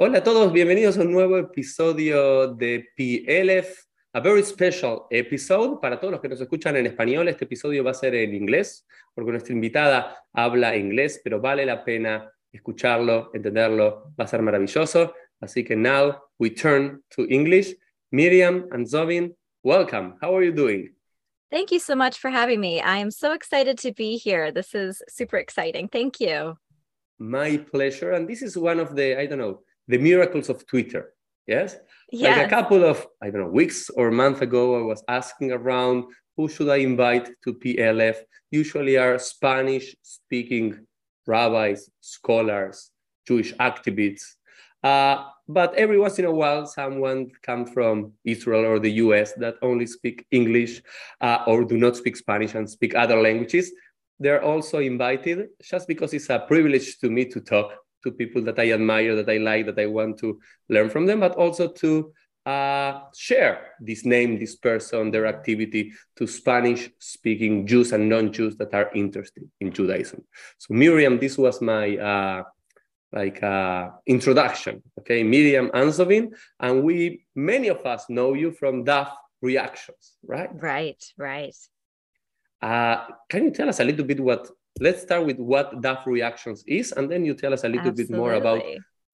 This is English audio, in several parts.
Hola a todos, bienvenidos a un nuevo episodio de PLF, a very special episode. Para todos los que nos escuchan en español, este episodio va a ser en inglés, porque nuestra invitada habla inglés, pero vale la pena escucharlo, entenderlo, va a ser maravilloso. Así que now we turn to English. Miriam and Zovin, welcome. How are you doing? Thank you so much for having me. I am so excited to be here. This is super exciting. Thank you. My pleasure. And this is one of the, I don't know, the miracles of Twitter. Yes? Yes. Like a couple of, I don't know, weeks or month ago, I was asking around who should I invite to PLF? Usually are Spanish speaking rabbis, scholars, Jewish activists. Uh, but every once in a while, someone comes from Israel or the US that only speak English uh, or do not speak Spanish and speak other languages. They're also invited just because it's a privilege to me to talk to people that I admire, that I like, that I want to learn from them, but also to uh, share this name, this person, their activity to Spanish speaking Jews and non Jews that are interested in Judaism. So, Miriam, this was my uh, like uh, introduction. Okay, Miriam Anzovin, and we many of us know you from DAF reactions, right? Right, right. Uh, can you tell us a little bit what let's start with what DAF Reactions is, and then you tell us a little Absolutely. bit more about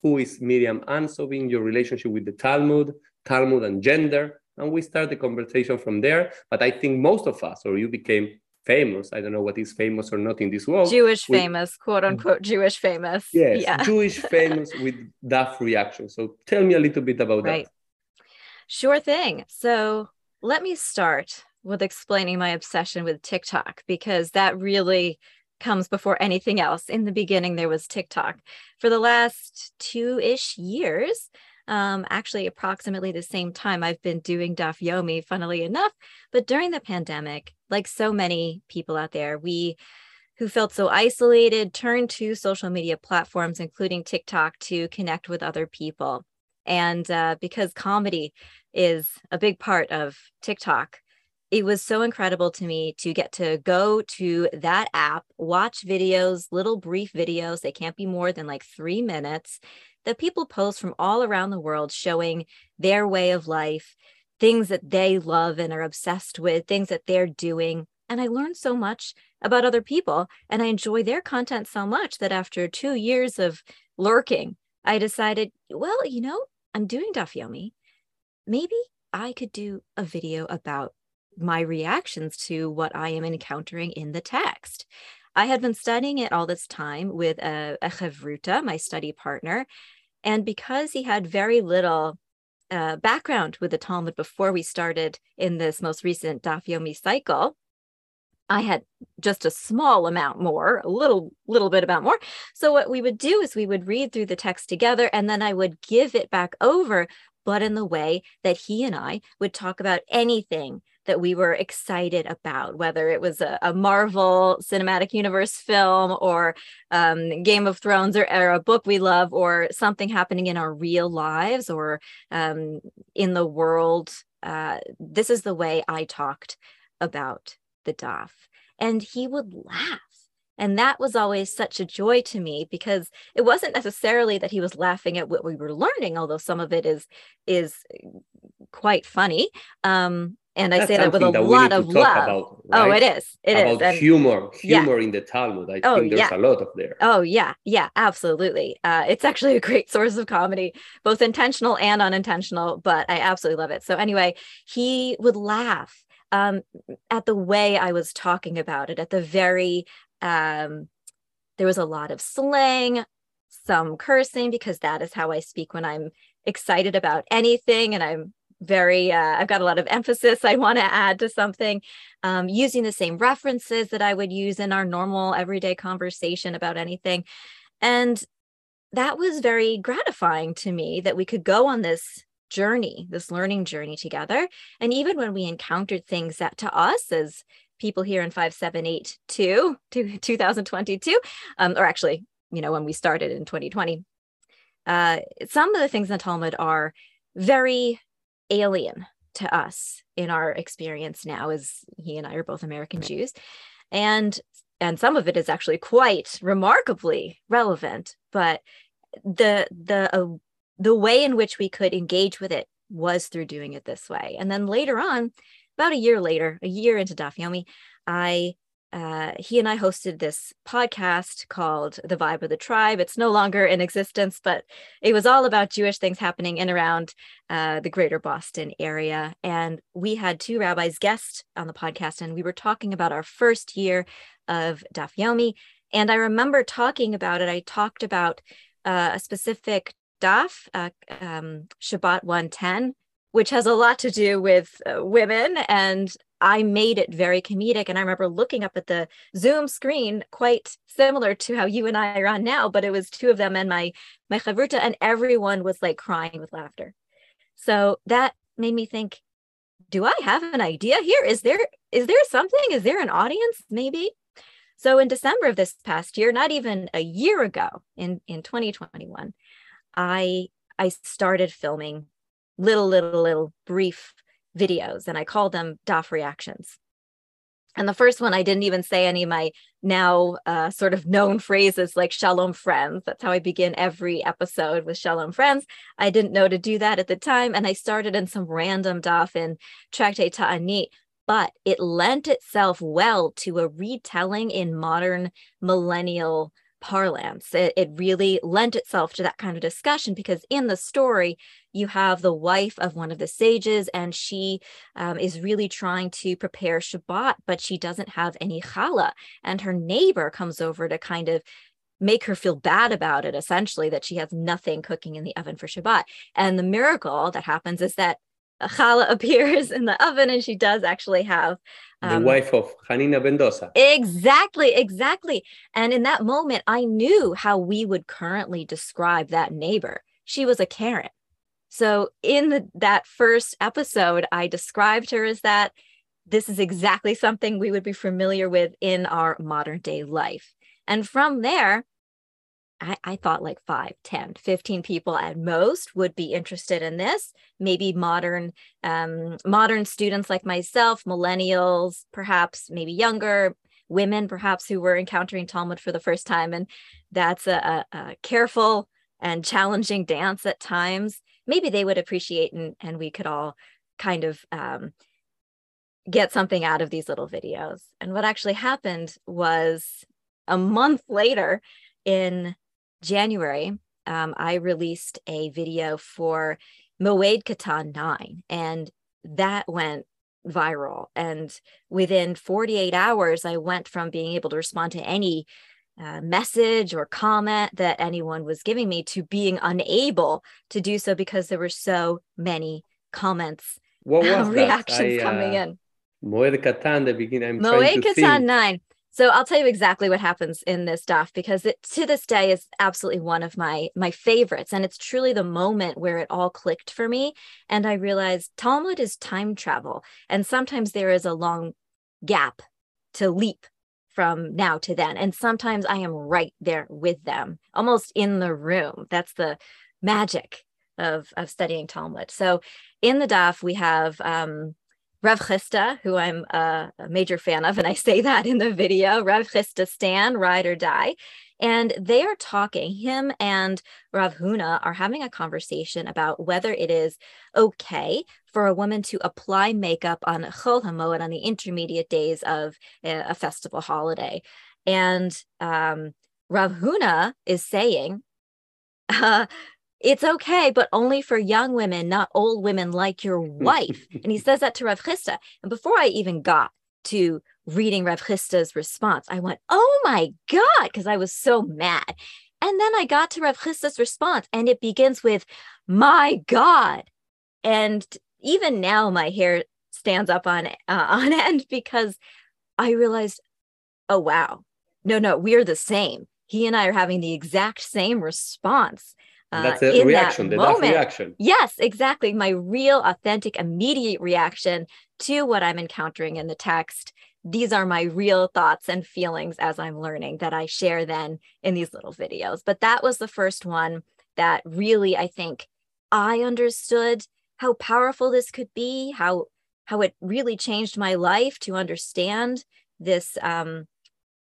who is Miriam Anzovin, your relationship with the Talmud, Talmud and gender, and we start the conversation from there. But I think most of us, or you became famous. I don't know what is famous or not in this world. Jewish with- famous, quote unquote Jewish famous. Yes, Yeah. Jewish famous with DAF Reactions. So tell me a little bit about Right. Sure thing. So let me start with explaining my obsession with TikTok because that really comes before anything else. In the beginning, there was TikTok. For the last two ish years, um, actually, approximately the same time, I've been doing Daf Yomi, funnily enough. But during the pandemic, like so many people out there, we who felt so isolated turned to social media platforms, including TikTok, to connect with other people. And uh, because comedy is a big part of TikTok, it was so incredible to me to get to go to that app, watch videos, little brief videos. They can't be more than like three minutes that people post from all around the world showing their way of life, things that they love and are obsessed with, things that they're doing. And I learned so much about other people and I enjoy their content so much that after two years of lurking, I decided, well, you know, I'm doing Daf Yomi. Maybe I could do a video about my reactions to what I am encountering in the text. I had been studying it all this time with a, a Chavruta, my study partner. And because he had very little uh, background with the Talmud before we started in this most recent Daf Yomi cycle, I had just a small amount more, a little little bit about more. So what we would do is we would read through the text together and then I would give it back over, but in the way that he and I would talk about anything that we were excited about, whether it was a, a Marvel Cinematic Universe film or um, Game of Thrones or, or a book we love or something happening in our real lives or um, in the world. Uh, this is the way I talked about the DAF. And he would laugh. And that was always such a joy to me because it wasn't necessarily that he was laughing at what we were learning, although some of it is is quite funny. Um, and I say that with a lot of love. about, Oh, it is. It is. about And- humor, Yeah. humor in the Talmud. I Oh, think there's yeah. a lot of there. Oh yeah, yeah, absolutely. Uh, it's actually a great source of comedy, both intentional and unintentional. But I absolutely love it. So anyway, he would laugh um, at the way I was talking about it. At the very, um, there was a lot of slang, some cursing because that is how I speak when I'm excited about anything, and I'm very uh, i've got a lot of emphasis i want to add to something. Um, using the same references that i would use in our normal everyday conversation about anything. And that was very gratifying to me that we could go on this journey this learning journey together. And even when we encountered things that to us as people here in 5782 to 2022 um, or actually you know when we started in 2020 uh, some of the things in the talmud are very alien to us in our experience now as he and I are both American Jews. And and some of it is actually quite remarkably relevant but the the uh, the way in which we could engage with it was through doing it this way. And then later on, about a year later, a year into Daf Yomi, I uh, he and I hosted this podcast called The Vibe of the Tribe. It's no longer in existence, but it was all about Jewish things happening in around uh, the greater Boston area. And we had two rabbis guests on the podcast, and we were talking about our first year of Daf Yomi. And I remember talking about it. I talked about uh, a specific daf, uh, um, Shabbat 110, which has a lot to do with uh, women and I made it very comedic. And I remember looking up at the Zoom screen, quite similar to how you and I are on now, but it was two of them and my my chavruta, and everyone was like crying with laughter. So that made me think, do I have an idea here? Is there is there something? Is there an audience? Maybe. So in December of this past year, not even a year ago, in in 2021, I I started filming little little little brief videos and I call them DAF reactions. And the first one, I didn't even say any of my now uh, sort of known phrases like Shalom Friends. That's how I begin every episode with Shalom Friends. I didn't know to do that at the time. And I started in some random DAF in Tractate Ta'anit, but it lent itself well to a retelling in modern millennial parlance. It, it really lent itself to that kind of discussion because in the story, you have the wife of one of the sages, and she um, is really trying to prepare Shabbat, but she doesn't have any challah. And her neighbor comes over to kind of make her feel bad about it, essentially, that she has nothing cooking in the oven for Shabbat. And the miracle that happens is that challah appears in the oven and she does actually have um, the wife of Hanina ben Dosa. Exactly, exactly. And in that moment, I knew how we would currently describe that neighbor. She was a Karen. So in the, that first episode, I described her as that. This is exactly something we would be familiar with in our modern day life. And from there, I, I, thought like 5 10 15 people at most would be interested in this. Maybe modern um, modern students like myself millennials perhaps maybe younger women perhaps who were encountering talmud for the first time and that's a, a, a careful and challenging dance at times. Maybe they would appreciate and, and we could all kind of um, get something out of these little videos. And what actually happened was a month later in January, um, I released a video for Moed Katan 9, and that went viral. And within 48 hours, I went from being able to respond to any uh, message or comment that anyone was giving me to being unable to do so because there were so many comments, what was reactions I, uh, coming in. Moed Katan, the beginning. Moed Katan 9. So I'll tell you exactly what happens in this stuff because it to this day is absolutely one of my my favorites. And it's truly the moment where it all clicked for me. And I realized Talmud is time travel. And sometimes there is a long gap to leap from now to then. And sometimes I am right there with them almost in the room. That's the magic of of studying Talmud. So in the daf we have um Rav Chisda, who I'm a, a, major fan of, and I say that in the video, Rav Chisda Stan, Ride or Die. And they are talking, him and Rav Huna are having a conversation about whether it is okay for a woman to apply makeup on Chol HaMoed on the intermediate days of a, a festival holiday. And um, Rav Huna is saying, uh, it's okay, but only for young women, not old women like your wife. and he says that to Rav Chisda. And before I even got to reading Rav Chisda's response, I went, oh my God, because I was so mad. And then I got to Rav Chisda's response, and it begins with, my God. And even now, my hair stands up on, uh, on end because I realized, oh, wow, no, no, we're the same. He and I are having the exact same response. Uh, that's a reaction, that moment. reaction. Yes, exactly. My real, authentic, immediate reaction to what I'm encountering in the text. These are my real thoughts and feelings as I'm learning that I share then in these little videos. But that was the first one that really, I think, I understood how powerful this could be, how how it really changed my life to understand this um,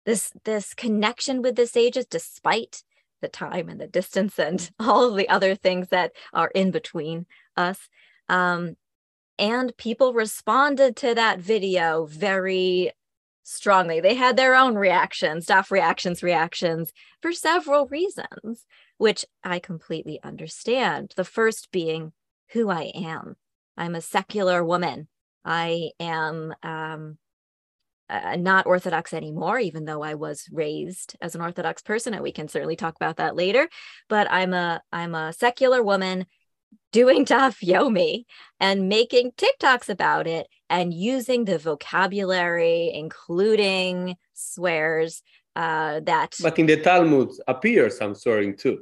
this this connection with the sages, despite the time and the distance and all of the other things that are in between us. Um, and people responded to that video very strongly. They had their own reactions, staff reactions, reactions for several reasons, which I completely understand. The first being who I am. I'm a secular woman. I am um, uh, not Orthodox anymore, even though I was raised as an Orthodox person, and we can certainly talk about that later. But I'm a I'm a secular woman doing daf yomi and making TikToks about it and using the vocabulary, including swears uh, that. But in the Talmud appears some swearing too.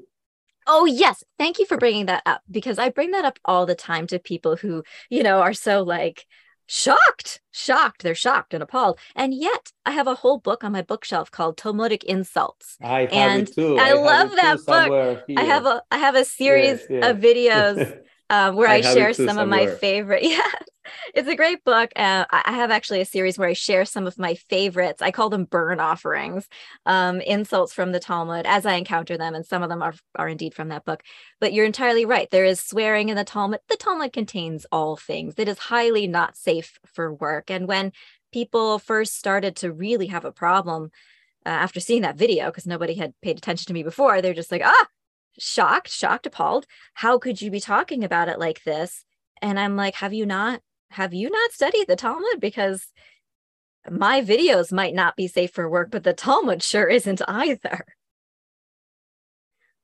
Oh, yes. Thank you for bringing that up because I bring that up all the time to people who, you know, are so like, shocked, shocked. They're shocked and appalled. And yet I have a whole book on my bookshelf called Talmudic Insults. I have and it too. I, I love that book. I have a I have a series of videos um, where I, I share some somewhere. of my favorite. Yeah, it's a great book. Uh, I have actually a series where I share some of my favorites. I call them burn offerings, um, insults from the Talmud as I encounter them, and some of them are are indeed from that book. But you're entirely right. There is swearing in the Talmud. The Talmud contains all things. It is highly not safe for work. And when people first started to really have a problem uh, after seeing that video, because nobody had paid attention to me before, they're just like, ah, shocked, shocked, appalled. How could you be talking about it like this? And I'm like, have you not have you not studied the Talmud? Because my videos might not be safe for work, but the Talmud sure isn't either.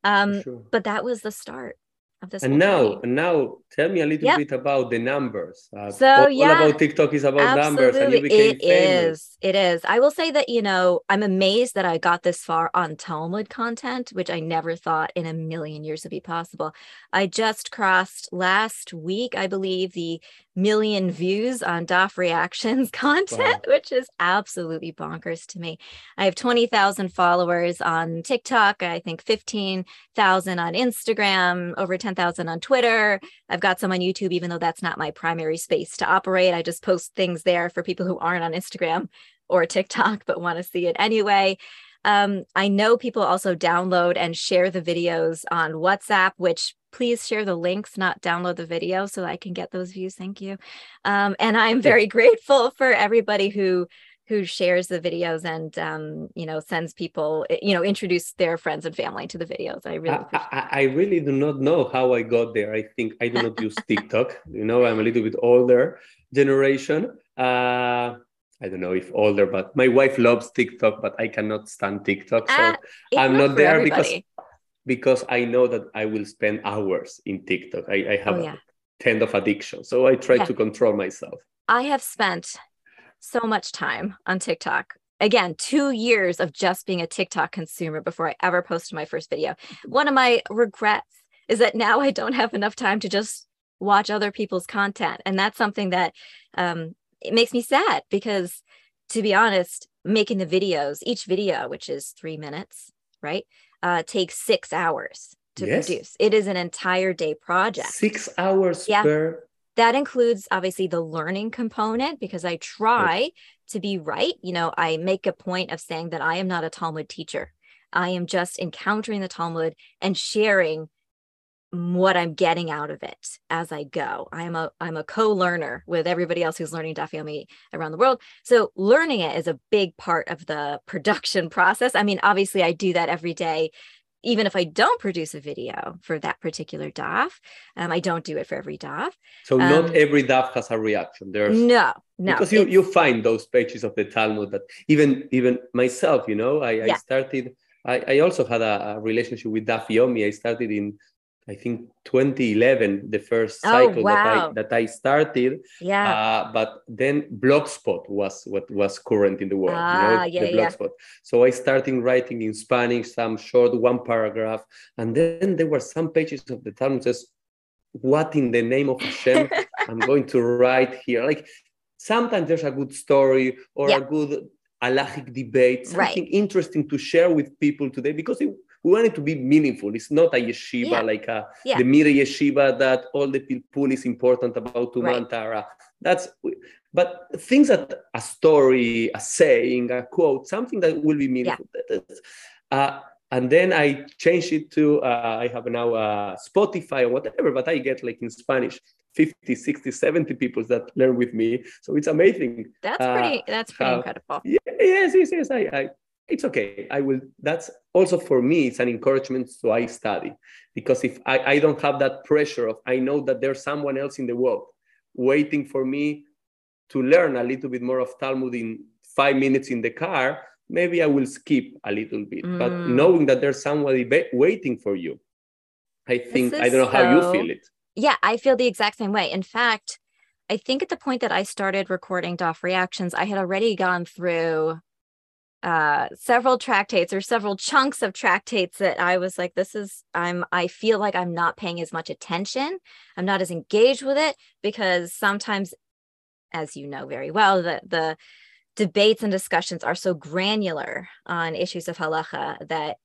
Um, sure. but that was the start of this. And now, and now, tell me a little yep. bit about the numbers. Uh, so all, yeah, all about TikTok is about absolutely. numbers, and you became it famous. Is, it is. I will say that you know I'm amazed that I got this far on Talmud content, which I never thought in a million years would be possible. I just crossed last week, I believe, the million views on DAF reactions content, wow. which is absolutely bonkers to me. I have 20,000 followers on TikTok, I think 15,000 on Instagram, over 10,000 on Twitter. I've got some on YouTube, even though that's not my primary space to operate. I just post things there for people who aren't on Instagram or TikTok but want to see it anyway. Um, I know people also download and share the videos on WhatsApp, which please share the links, not download the video so I can get those views. Thank you. Um, and I'm very grateful for everybody who who shares the videos and um, you know sends people eh, you know introduce their friends and family to the videos i really I, I, I, really do not know how i got there i think i do not use tiktok you know i'm a little bit older generation uh, I don't know if older, but my wife loves TikTok, but I cannot stand TikTok. So uh, I'm not there everybody. because because I know that I will spend hours in TikTok. I, I have oh, yeah. a tend of addiction. So I try yeah. to control myself. I have spent so much time on TikTok. Again, two years of just being a TikTok consumer before I ever posted my first video. One of my regrets is that now I don't have enough time to just watch other people's content. And that's something that um, it makes me sad because to be honest, making the videos, each video, which is three minutes, right, uh, takes six hours to yes. produce. It is an entire day project. Six hours yeah. per. That includes obviously the learning component because I try to be right. You know, I make a point of saying that I am not a Talmud teacher. I am just encountering the Talmud and sharing what I'm getting out of it as I go. I'm a I'm a co-learner with everybody else who's learning Daf Yomi around the world. So learning it is a big part of the production process. I mean, obviously I do that every day. Even if I don't produce a video for that particular daf, um, I don't do it for every daf. So um, not every daf has a reaction. There's no, no. Because you, you find those pages of the Talmud that even even myself, you know, I, yeah. I started I, I also had a, a relationship with Daf Yomi. I started in I think 2011, the first oh, cycle oh, wow. that, I, that I started. Yeah. Uh, but then Blogspot was what was current in the world. Ah, you know, yeah, the Blogspot. Yeah. So I started writing in Spanish, some short one paragraph, and then there were some pages of the Talmud says, "What in the name of Hashem I'm going to write here?" Like sometimes there's a good story or yeah. a good halachic debate, something right. interesting to share with people today because it we want it to be meaningful. It's not a yeshiva yeah. like a, yeah. the Mir yeshiva that all the people is important about Tumantara. Right. That's but things that a story, a saying, a quote, something that will be meaningful. Yeah. Uh, and then I changed it to uh, I have now uh, Spotify or whatever, but I get like in Spanish 50, 60, 70 people that learn with me. So it's amazing. That's pretty that's pretty incredible. Yeah, yes, yes, yes. I, I it's okay. I will that's also for me, it's an encouragement so I study. Because if I, I don't have that pressure of I know that there's someone else in the world waiting for me to learn a little bit more of Talmud in five minutes in the car, maybe I will skip a little bit. Mm. But knowing that there's somebody waiting for you, I think, I don't know so, how you feel it. Yeah, I feel the exact same way. In fact, I think at the point that I started recording DAF reactions, I had already gone through uh, several tractates or several chunks of tractates that I was like, this is, I'm, I feel like I'm not paying as much attention. I'm not as engaged with it because sometimes, as you know very well, the, the debates and discussions are so granular on issues of halacha that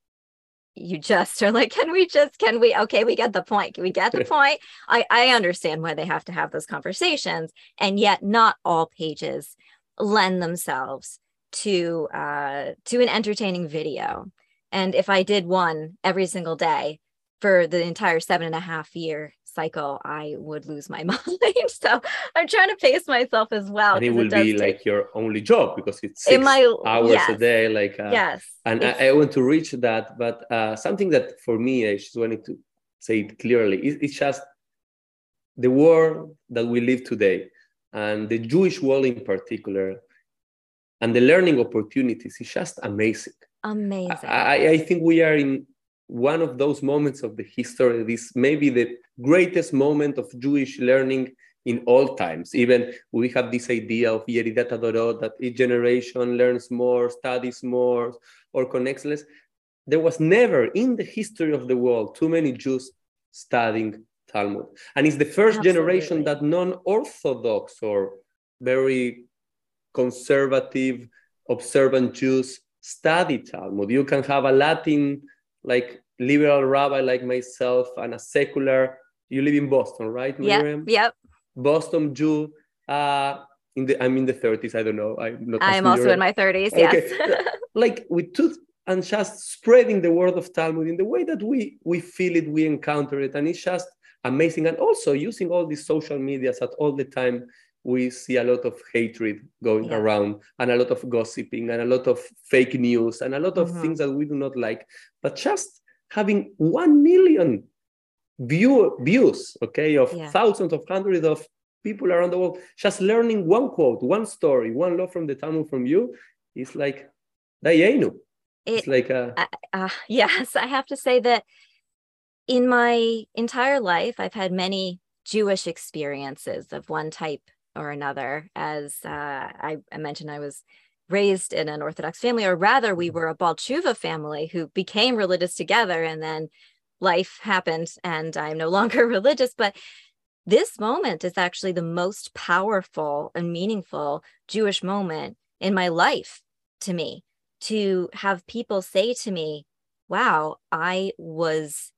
you just are like, can we just, can we, okay, we get the point. Can we get the point? I, I understand why they have to have those conversations. And yet not all pages lend themselves to uh, to an entertaining video. And if I did one every single day for the entire seven and a half year cycle, I would lose my mind. so I'm trying to pace myself as well. And it will it be take... like your only job because it's six my, hours yes. a day. Like uh, yes, and I, I, want to reach that. But uh, something that for me, I just wanted to say it clearly. It, it's just the world that we live today, and the Jewish world in particular and the learning opportunities is just amazing. Amazing. I, I think we are in one of those moments of the history. This may be the greatest moment of Jewish learning in all times. Even we have this idea of Yeridat HaDorot, that each generation learns more, studies more, or connects less. There was never in the history of the world too many Jews studying Talmud. And it's the first Absolutely. generation that non-Orthodox or very conservative, observant Jews study Talmud. You can have a Latin, like liberal rabbi like myself, and a secular. You live in Boston, right, Miriam? Yep. Yep. Boston Jew. Uh, in the, I'm in the 30s. I don't know. I'm not. I'm also in my 30s. Yes. Okay. like with two and just spreading the word of Talmud in the way that we we feel it, we encounter it, and it's just amazing. And also using all these social medias at all the time we see a lot of hatred going yeah. around and a lot of gossiping and a lot of fake news and a lot of mm-hmm. things that we do not like but just having 1 million view, views okay of yeah. thousands of hundreds of people around the world just learning one quote one story one law from the talmud from you is like dayenu it, it's like a uh, uh, yes i have to say that in my entire life i've had many jewish experiences of one type or another. As uh, I, I, mentioned, I was raised in an Orthodox family, or rather, we were a Baal Tshuva family who became religious together, and then life happened, and I'm no longer religious. But this moment is actually the most powerful and meaningful Jewish moment in my life to me. To have people say to me, "Wow, I was."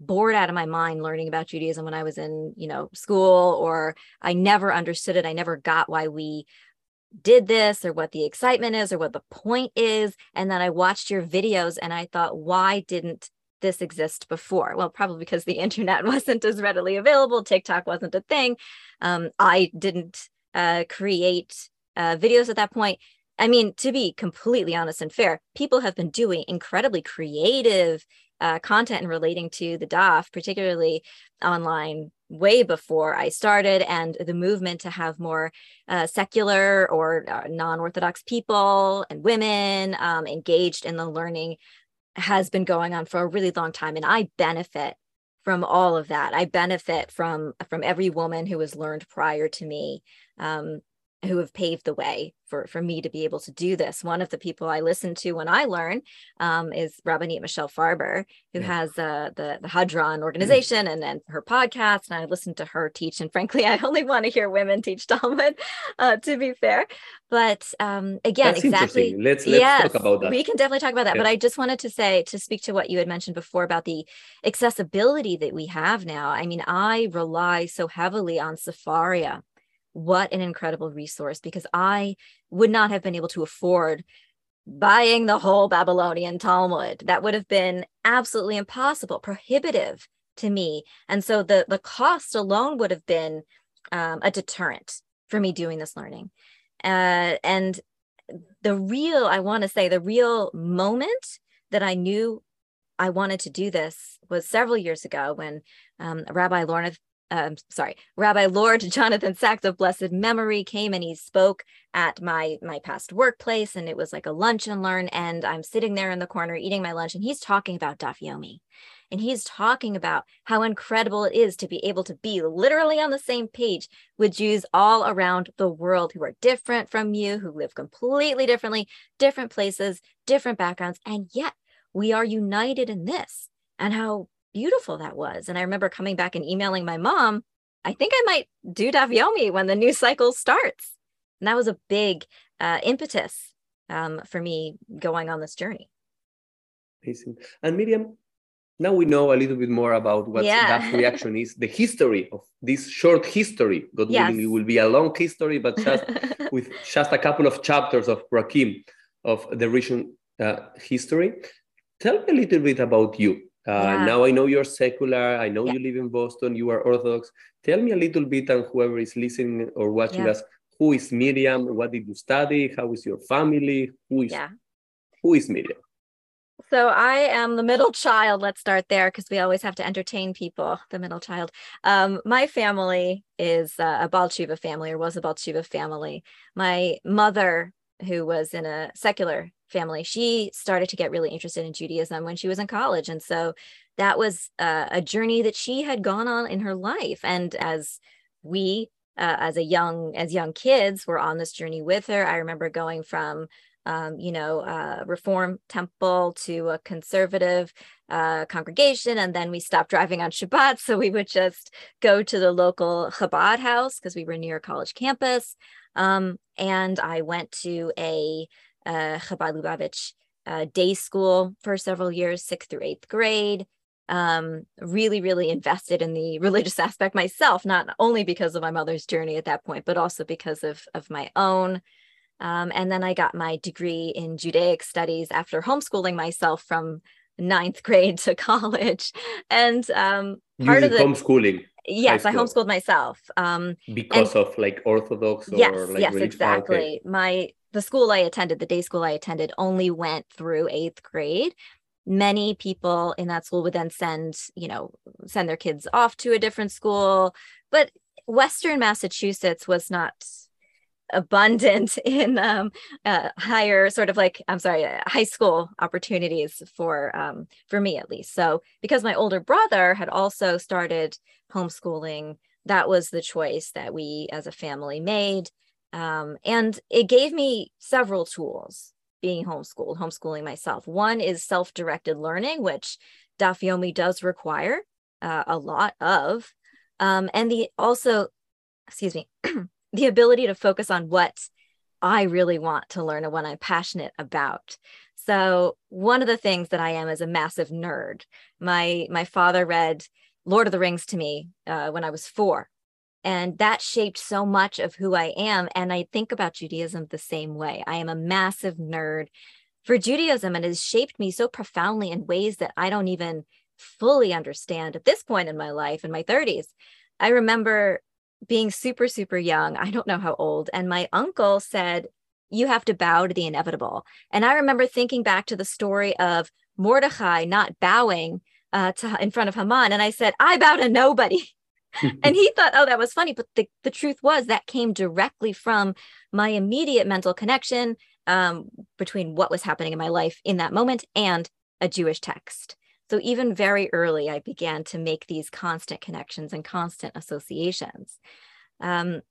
Bored out of my mind learning about Judaism when I was in, you know, school or I never understood it. I never got why we did this or what the excitement is or what the point is and then I watched your videos and I thought why didn't this exist before? Well, probably because the internet wasn't as readily available, TikTok wasn't a thing. Um, I didn't uh, create uh, videos at that point. I mean, to be completely honest and fair, people have been doing incredibly creative uh, content and relating to the DAF, particularly online, way before I started, and the movement to have more uh, secular or uh, non Orthodox people and women um, engaged in the learning has been going on for a really long time. And I benefit from all of that. I benefit from from every woman who has learned prior to me. Um, who have paved the way for, for me to be able to do this. One of the people I listen to when I learn um, is Rabbanit Michelle Farber, who yeah. has uh, the, the Hadran organization mm and, and her podcast. And I listen to her teach. And frankly, I only want to hear women teach Talmud, uh, to be fair. But um, again, That's exactly. Let's, let's yes, talk about that. We can definitely talk about that. Yeah. But I just wanted to say, to speak to what you had mentioned before about the accessibility that we have now. I mean, I rely so heavily on Sefaria what an incredible resource because I would not have been able to afford buying the whole Babylonian Talmud. That would have been absolutely impossible, prohibitive to me. And so the, the cost alone would have been um, a deterrent for me doing this learning. Uh, and the real, I want to say, the real moment that I knew I wanted to do this was several years ago when um, Rabbi Lorna, um, sorry, Rabbi Lord Jonathan Sacks of blessed memory came and he spoke at my my past workplace, and it was like a lunch and learn. And I'm sitting there in the corner eating my lunch, and he's talking about Daf Yomi, and he's talking about how incredible it is to be able to be literally on the same page with Jews all around the world who are different from you, who live completely differently, different places, different backgrounds, and yet we are united in this and how beautiful that was. And I remember coming back and emailing my mom, I think I might do Daf Yomi when the new cycle starts. And that was a big uh, impetus um, for me going on this journey. Amazing. And Miriam, now we know a little bit more about what yeah. that reaction is, the history of this short history. God yes. willing, it will be a long history, but just with just a couple of chapters of Rakim of the recent uh, history. Tell me a little bit about you. Uh, yeah. Now I know you're secular. I know yeah. you live in Boston. You are Orthodox. Tell me a little bit, and whoever is listening or watching yeah. us, who is Miriam? What did you study? How is your family? Who is who is Miriam? So I am the middle child. Let's start there because we always have to entertain people. The middle child. Um, my family is uh, a Baal Teshuva family, or was a Baal Teshuva family. My mother, who was in a secular family, she started to get really interested in Judaism when she was in college. And so that was uh, a journey that she had gone on in her life. And as we, uh, as a young, as young kids, were on this journey with her, I remember going from um, you know, uh, Reform Temple to a conservative uh, congregation. And then we stopped driving on Shabbat. So we would just go to the local Chabad house because we were near college campus. Um, and I went to a uh, Chabad Lubavitch uh, day school for several years, sixth through eighth grade. Um, really, really invested in the religious aspect myself, not only because of my mother's journey at that point, but also because of, of my own. Um, and then I got my degree in Judaic studies after homeschooling myself from ninth grade to college. And um, part of the homeschooling. Yes, I homeschooled myself. Um, because and, of like Orthodox yes, like yes, exactly. Okay. My the school I attended, the day school I attended, only went through eighth grade. Many people in that school would then send, you know, send their kids off to a different school. But Western Massachusetts was not abundant in um, uh, higher sort of like i'm sorry uh, high school opportunities for um, for me at least so because my older brother had also started homeschooling that was the choice that we as a family made um, and it gave me several tools being homeschooled, homeschooling myself. One is self directed learning, which Daf Yomi does require uh, a lot of. Um, and the also, excuse me, the ability to focus on what I really want to learn and what I'm passionate about. So one of the things that I am is a massive nerd. My my father read Lord of the Rings to me uh, when I was four, and that shaped so much of who I am. And I think about Judaism the same way. I am a massive nerd for Judaism, and it has shaped me so profoundly in ways that I don't even fully understand at this point in my life, in my 30s. I remember being super, super young. I don't know how old. And my uncle said, You have to bow to the inevitable. And I remember thinking back to the story of Mordechai not bowing uh, to, in front of Haman. And I said, I bow to nobody. and he thought, oh, that was funny. But the, the truth was that came directly from my immediate mental connection um, between what was happening in my life in that moment and a Jewish text. So even very early, I began to make these constant connections and constant associations. Um,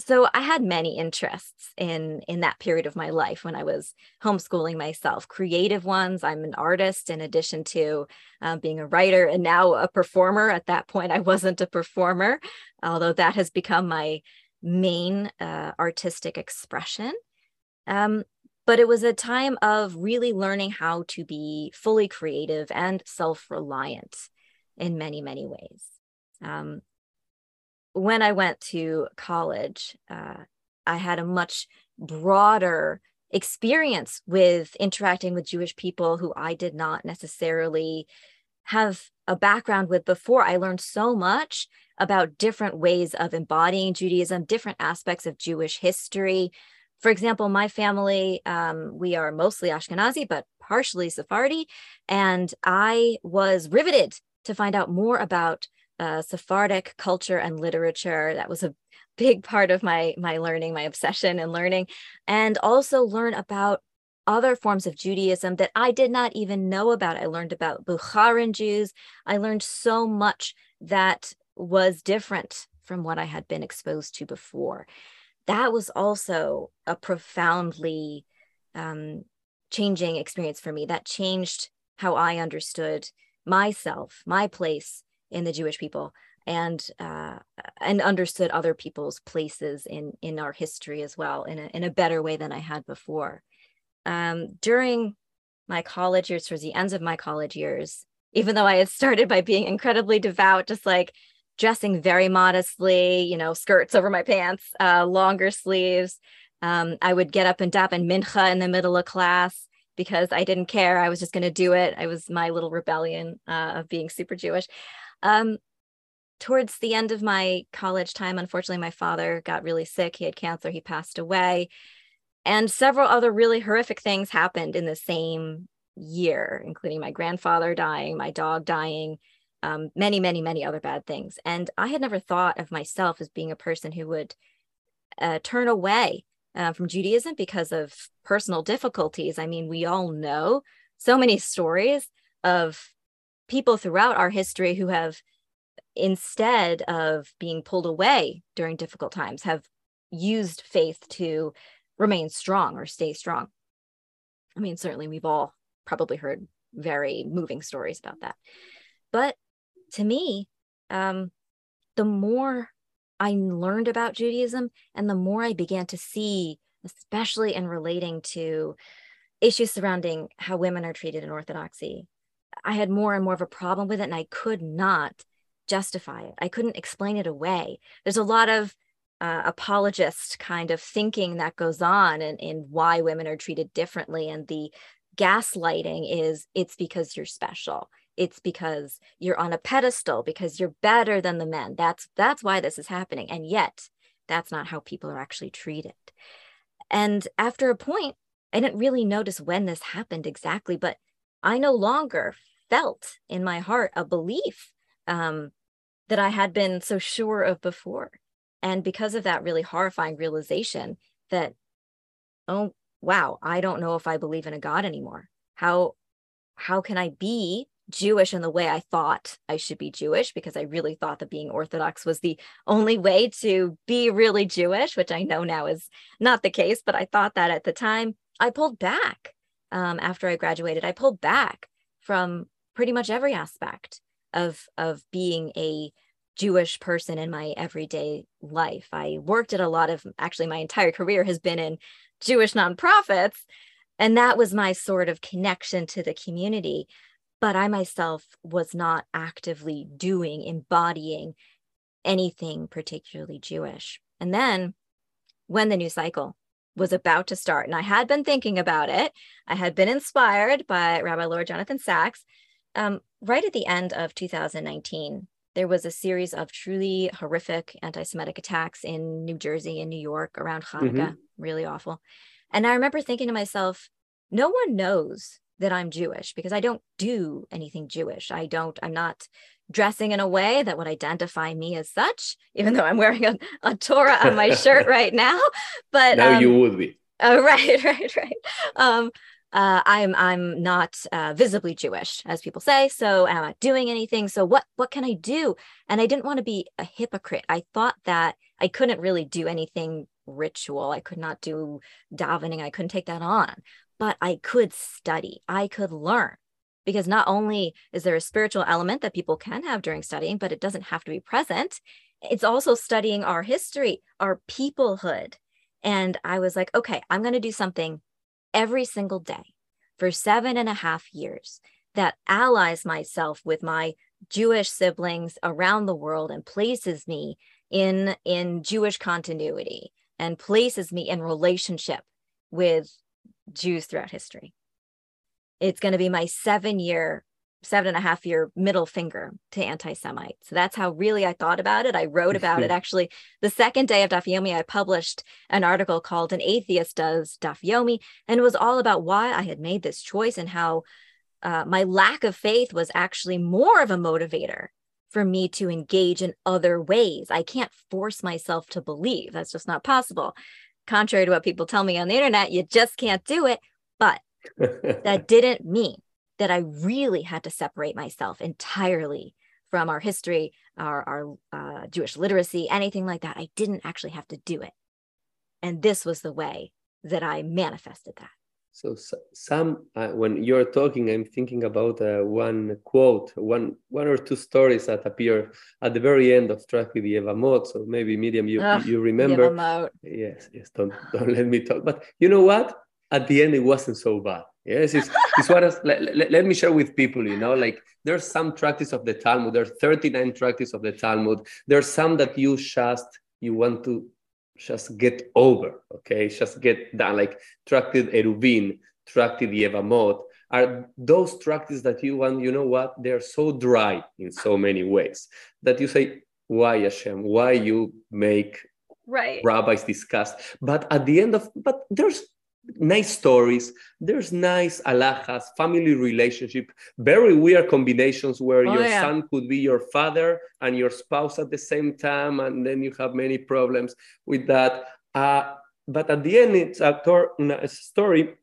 so I had many interests in in that period of my life when I was homeschooling myself. Creative ones. I'm an artist in addition to um, being a writer and now a performer. At that point, I wasn't a performer, although that has become my main uh, artistic expression. Um, but it was a time of really learning how to be fully creative and self-reliant in many many ways. Um, when I went to college, uh, I had a much broader experience with interacting with Jewish people who I did not necessarily have a background with before. I learned so much about different ways of embodying Judaism, different aspects of Jewish history. For example, my family, um, we are mostly Ashkenazi, but partially Sephardi. And I was riveted to find out more about uh, Sephardic culture and literature. That was a big part of my my learning, my obsession and learning, and also learn about other forms of Judaism that I did not even know about. I learned about Bukharan Jews. I learned so much that was different from what I had been exposed to before. That was also a profoundly um, changing experience for me. That changed how I understood myself, my place in the Jewish people, and uh, and understood other people's places in in our history as well in a in a better way than I had before. Um, during my college years, towards the ends of my college years, even though I had started by being incredibly devout, just like dressing very modestly, you know, skirts over my pants, uh, longer sleeves. Um, I would get up and daven mincha in the middle of class because I didn't care. I was just going to do it. I was my little rebellion uh, of being super Jewish. Um, towards the end of my college time, unfortunately, my father got really sick. He had cancer. He passed away. And several other really horrific things happened in the same year, including my grandfather dying, my dog dying, um, many, many, many other bad things. And I had never thought of myself as being a person who would uh, turn away uh, from Judaism because of personal difficulties. I mean, we all know so many stories of people throughout our history who have, instead of being pulled away during difficult times, have used faith to remain strong or stay strong. I mean, certainly we've all probably heard very moving stories about that. But to me, um, the more I learned about Judaism and the more I began to see, especially in relating to issues surrounding how women are treated in Orthodoxy, I had more and more of a problem with it and I could not justify it. I couldn't explain it away. There's a lot of uh, apologist kind of thinking that goes on and in, in why women are treated differently. And the gaslighting is it's because you're special it's because you're on a pedestal because you're better than the men. That's that's why this is happening. And yet that's not how people are actually treated. And after a point i didn't really notice when this happened exactly but i no longer felt in my heart a belief um, that i had been so sure of before. And because of that really horrifying realization that oh wow i don't know if i believe in a god anymore. How how can i be Jewish in the way I thought I should be Jewish because I really thought that being Orthodox was the only way to be really Jewish, which I know now is not the case, but I thought that at the time. I pulled back um, after I graduated. I pulled back from pretty much every aspect of of being a Jewish person in my everyday life. I worked at a lot of actually my entire career has been in Jewish nonprofits and that was my sort of connection to the community but I myself was not actively doing, embodying anything particularly Jewish. And then when the new cycle was about to start, and I had been thinking about it, I had been inspired by Rabbi Lord Jonathan Sacks. Um, right at the end of 2019, there was a series of truly horrific anti Semitic attacks in New Jersey and New York around Hanukkah, mm-hmm. really awful. And I remember thinking to myself, no one knows that I'm Jewish because I don't do anything Jewish. I don't, I'm not dressing in a way that would identify me as such, even though I'm wearing a, a Torah on my shirt right now. But now um, you would be. Oh, right, right, right. Um, uh, I'm I'm not uh, visibly Jewish, as people say. So I'm not doing anything. So what what can I do? And I didn't want to be a hypocrite. I thought that I couldn't really do anything ritual. I could not do davening. I couldn't take that on but I could study, I could learn. Because not only is there a spiritual element that people can have during studying, but it doesn't have to be present. It's also studying our history, our peoplehood. And I was like, okay, I'm going to do something every single day for seven and a half years that allies myself with my Jewish siblings around the world and places me in, in Jewish continuity and places me in relationship with Jews throughout history. It's going to be my seven year, seven and a half year middle finger to anti Semites. So that's how really I thought about it. I wrote about it actually. The second day of Daf Yomi, I published an article called An Atheist Does Daf Yomi. And it was all about why I had made this choice and how uh, my lack of faith was actually more of a motivator for me to engage in other ways. I can't force myself to believe. That's just not possible. Contrary to what people tell me on the internet, you just can't do it. But that didn't mean that I really had to separate myself entirely from our history, our, our uh, Jewish literacy, anything like that. I didn't actually have to do it. And this was the way that I manifested that. So some, uh, when you're talking, I'm thinking about uh, one quote, one one or two stories that appear at the very end of Tractate Yevamot. So maybe Miriam, you Ugh, you remember? Yes, yes. Don't don't let me talk. But you know what? At the end, it wasn't so bad. Yes, it's, it's what else, let, let, let, me share with people, you know, like there's some tractates of the Talmud, there's 39 tractates of the Talmud. There's some that you just, you want to just get over, okay? Just get done, like Tractate Eruvin, Tractate Yevamot, are those tractates that you want, you know what? They're so dry in so many ways that you say, why Hashem? Why you make right. rabbis discuss? But at the end of, but there's nice stories. There's nice alahas, family relationship, very weird combinations where oh, your yeah. son could be your father and your spouse at the same time, and then you have many problems with that. Uh, but at the end, it's a, tor- a, story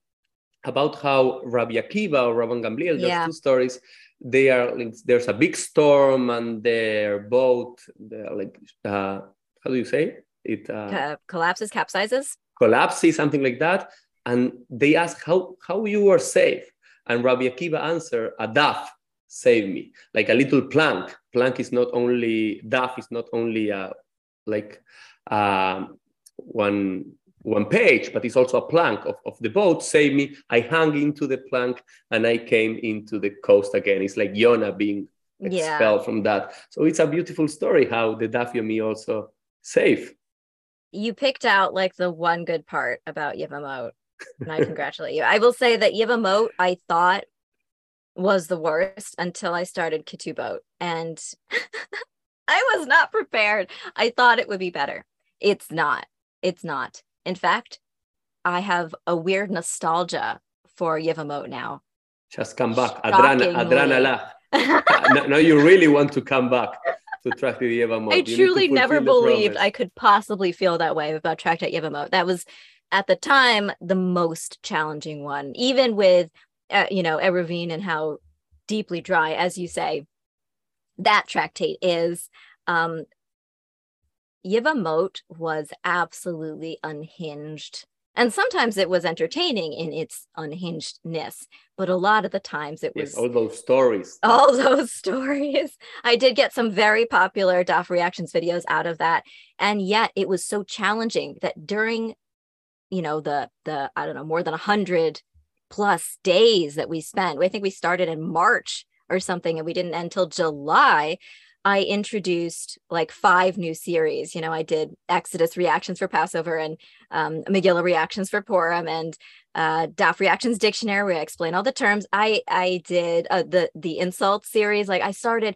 about how Rabbi Akiva or Rabban Gamliel, yeah. those two stories, they are like, there's a big storm and their boat, they're like, uh, how do you say it? Uh, collapses, capsizes collapses, something like that and they ask how, how you were safe. And Rabbi Akiva answered, a daf saved me, like a little plank. Plank is not only, daf is not only a, like uh, one, one page, but it's also a plank of, of the boat saved me. I hung into the plank and I came into the coast again. It's like Yonah being expelled yeah. from that. So it's a beautiful story how the Daf Yomi also safe. You picked out like the one good part about Yevamot and I congratulate you. I will say that Yevamot, I thought was the worst until I started Ketubot, and I was not prepared. I thought it would be better. It's not. It's not. In fact, I have a weird nostalgia for Yevamot now. Just come back. Adrana, Adrana now, now you really want to come back to Tractate Yevamot. I truly never believed I could possibly feel that way about Tractate Yevamot. That was at the time the most challenging one, even with uh, you know Eruvin and how deeply dry, as you say, that tractate is. Um, Yevamot was absolutely unhinged. And sometimes it was entertaining in its unhingedness, but a lot of the times it was yes, all those stories. All those stories. I did get some very popular DAF reactions videos out of that. And yet it was so challenging that during you know the the i don't know more than a hundred plus days that we spent. I think we started in march or something and we didn't end until july i introduced like five new series. You know i did exodus reactions for passover and um, megillah reactions for purim and uh, daf reactions dictionary where i explain all the terms. I i did uh, the the insult series. Like i started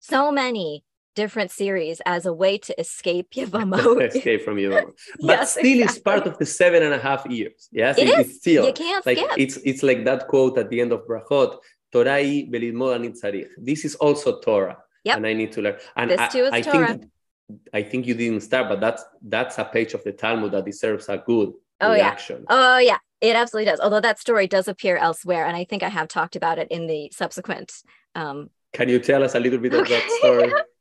so many different series as a way to escape Yevamot. escape from Yevamot. But yes, still exactly. it's part of the seven and a half years. Yes, it, it is. It's still you can't like skip. it's it's like that quote at the end of Brachot, Torai belidmod This is also Torah. Yep. And I need to learn. And this too is I, I Torah. think I think you didn't start, but that's that's a page of the Talmud that deserves a good oh, reaction. Yeah. Oh yeah. It absolutely does. Although that story does appear elsewhere, and I think I have talked about it in the subsequent um, can you tell us a little bit of that story?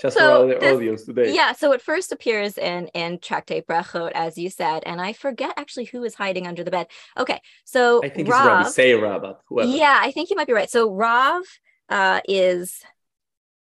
just so for the this, audience today. Yeah, so it first appears in in Tractate Brachot, as you said, and I forget actually who is hiding under the bed. Okay, so I think Rav, it's Rabbi Sarah, but whoever. Yeah, I think you might be right. So Rav uh, is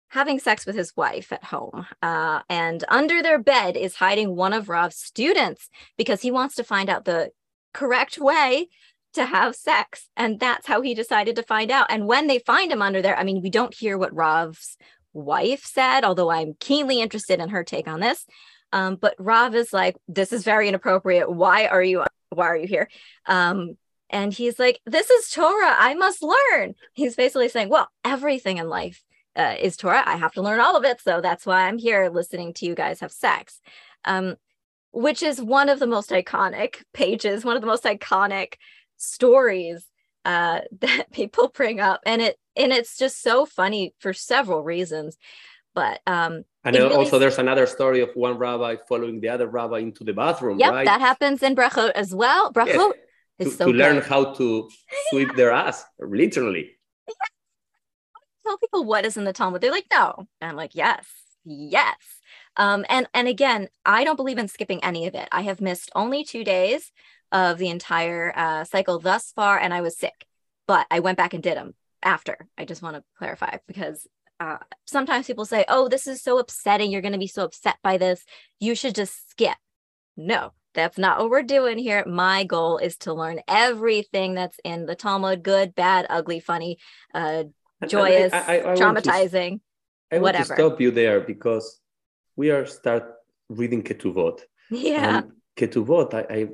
having sex with his wife at home, uh, and under their bed is hiding one of Rav's students because he wants to find out the correct way to have sex. And that's how he decided to find out. And when they find him under there, I mean, we don't hear what Rav's wife said, although I'm keenly interested in her take on this. Um, but Rav is like, this is very inappropriate. Why are you why are you here? Um, and he's like, this is Torah. I must learn. He's basically saying, well, everything in life uh, is Torah. I have to learn all of it. So that's why I'm here listening to you guys have sex. Um, which is one of the most iconic pages, one of the most iconic stories uh, that people bring up, and it and it's just so funny for several reasons. But um, and really also there's another story of one rabbi following the other rabbi into the bathroom. Yep, right? that happens in brachot as well. Brachot yes. is to, so to learn how to sweep their ass, literally. Yeah. Tell people what is in the Talmud. They're like, no, and I'm like, yes, yes. Um, and and again, I don't believe in skipping any of it. I have missed only two days of the entire uh, cycle thus far, and I was sick, but I went back and did them after. I just want to clarify because uh, sometimes people say, "Oh, this is so upsetting. You're going to be so upset by this. You should just skip." No, that's not what we're doing here. My goal is to learn everything that's in the Talmud: good, bad, ugly, funny, uh, joyous, I, I, I, traumatizing. I want whatever. to stop you there because we are start reading Ketuvot. Yeah. And Ketuvot, I, I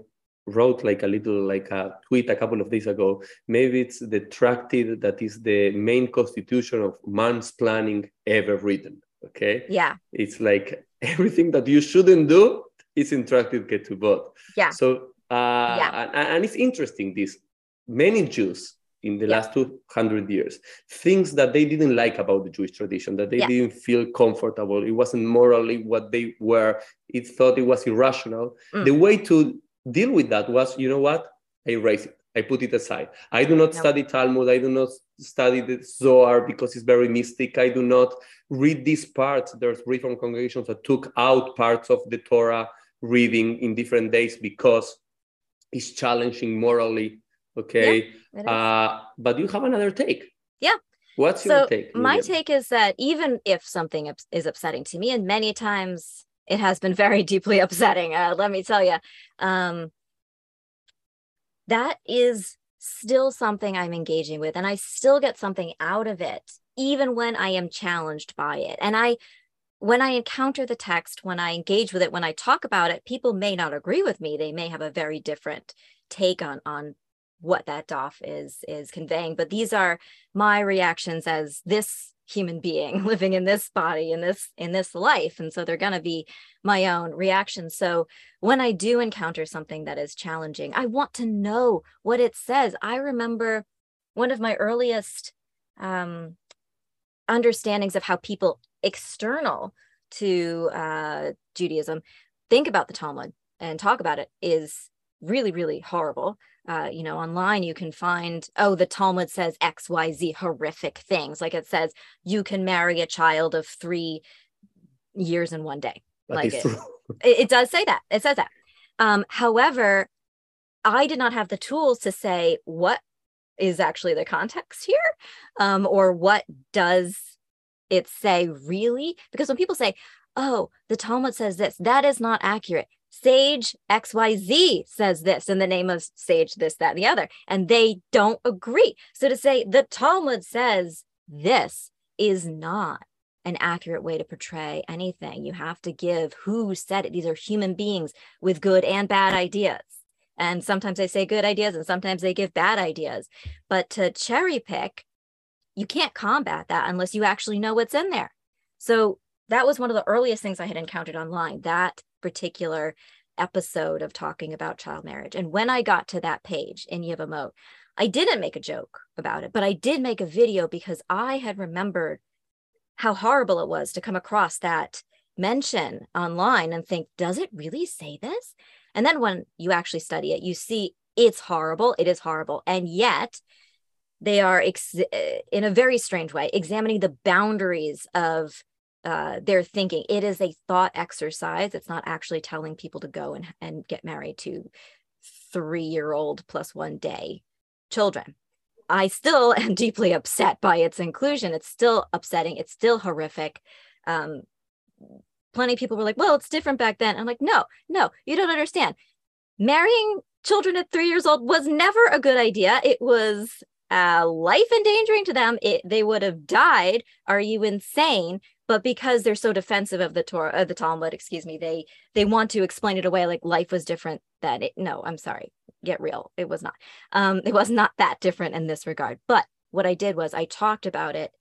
wrote like a little like a tweet a couple of days ago. Maybe it's the tractate that is the main constitution of man's planning ever written. Okay. Yeah. It's like everything that you shouldn't do is in tractate Ketuvot. Yeah. So uh, yeah. And, and it's interesting. This many Jews in the yeah. last 200 years things that they didn't like about the jewish tradition that they yeah. didn't feel comfortable it wasn't morally what they were it thought it was irrational mm. the way to deal with that was you know what? I erase it. I put it aside. I do not no. study talmud. I do not study the zohar because it's very mystic. I do not read these parts. There's reform congregations that took out parts of the torah reading in different days because it's challenging morally okay? Yeah, uh, but you have another take. Yeah. What's so your take my take is that even if something is upsetting to me and many times it has been very deeply upsetting uh, let me tell you um, that is still something i'm engaging with and i still get something out of it even when i am challenged by it. And i when I encounter the text, when I engage with it, when I talk about it, people may not agree with me. They may have a very different take on on what that daf is is conveying. But these are my reactions as this human being living in this body in this in this life and so they're going to be my own reactions so when i do encounter something that is challenging i want to know what it says. I remember one of my earliest um, understandings of how people external to uh, judaism think about the talmud and talk about it is really really horrible uh, you know, online you can find, oh, the Talmud says XYZ horrific things. Like it says you can marry a child of three years in one day. That like it, it, does say that. It says that. Um, however, I did not have the tools to say what is actually the context here um, or what does it say really? Because when people say, oh, the Talmud says this, that is not accurate. Sage XYZ says this in the name of Sage, this, that, and the other. And they don't agree. So to say the Talmud says this is not an accurate way to portray anything. You have to give who said it. These are human beings with good and bad ideas. And sometimes they say good ideas and sometimes they give bad ideas. But to cherry pick, you can't combat that unless you actually know what's in there. So that was one of the earliest things I had encountered online. That particular episode of talking about child marriage. And when I got to that page in Yevamot, I didn't make a joke about it, but I did make a video because I had remembered how horrible it was to come across that mention online and think, does it really say this? And then when you actually study it, you see it's horrible. It is horrible. And yet, they are ex- eh, in a very strange way examining the boundaries of uh, their thinking. It is a thought exercise. It's not actually telling people to go and, and get married to three year old plus one day children. I still am deeply upset by its inclusion. It's still upsetting. It's still horrific. Um, plenty of people were like, well, it's different back then. I'm like, no, no, you don't understand. Marrying children at three years old was never a good idea. It was uh, life endangering to them. It, they would have died. Are you insane? But because they're so defensive of the Torah, the Talmud, excuse me, they they want to explain it away like life was different. That it, no, I'm sorry, get real. It was not. Um, it was not that different in this regard. But what I did was I talked about it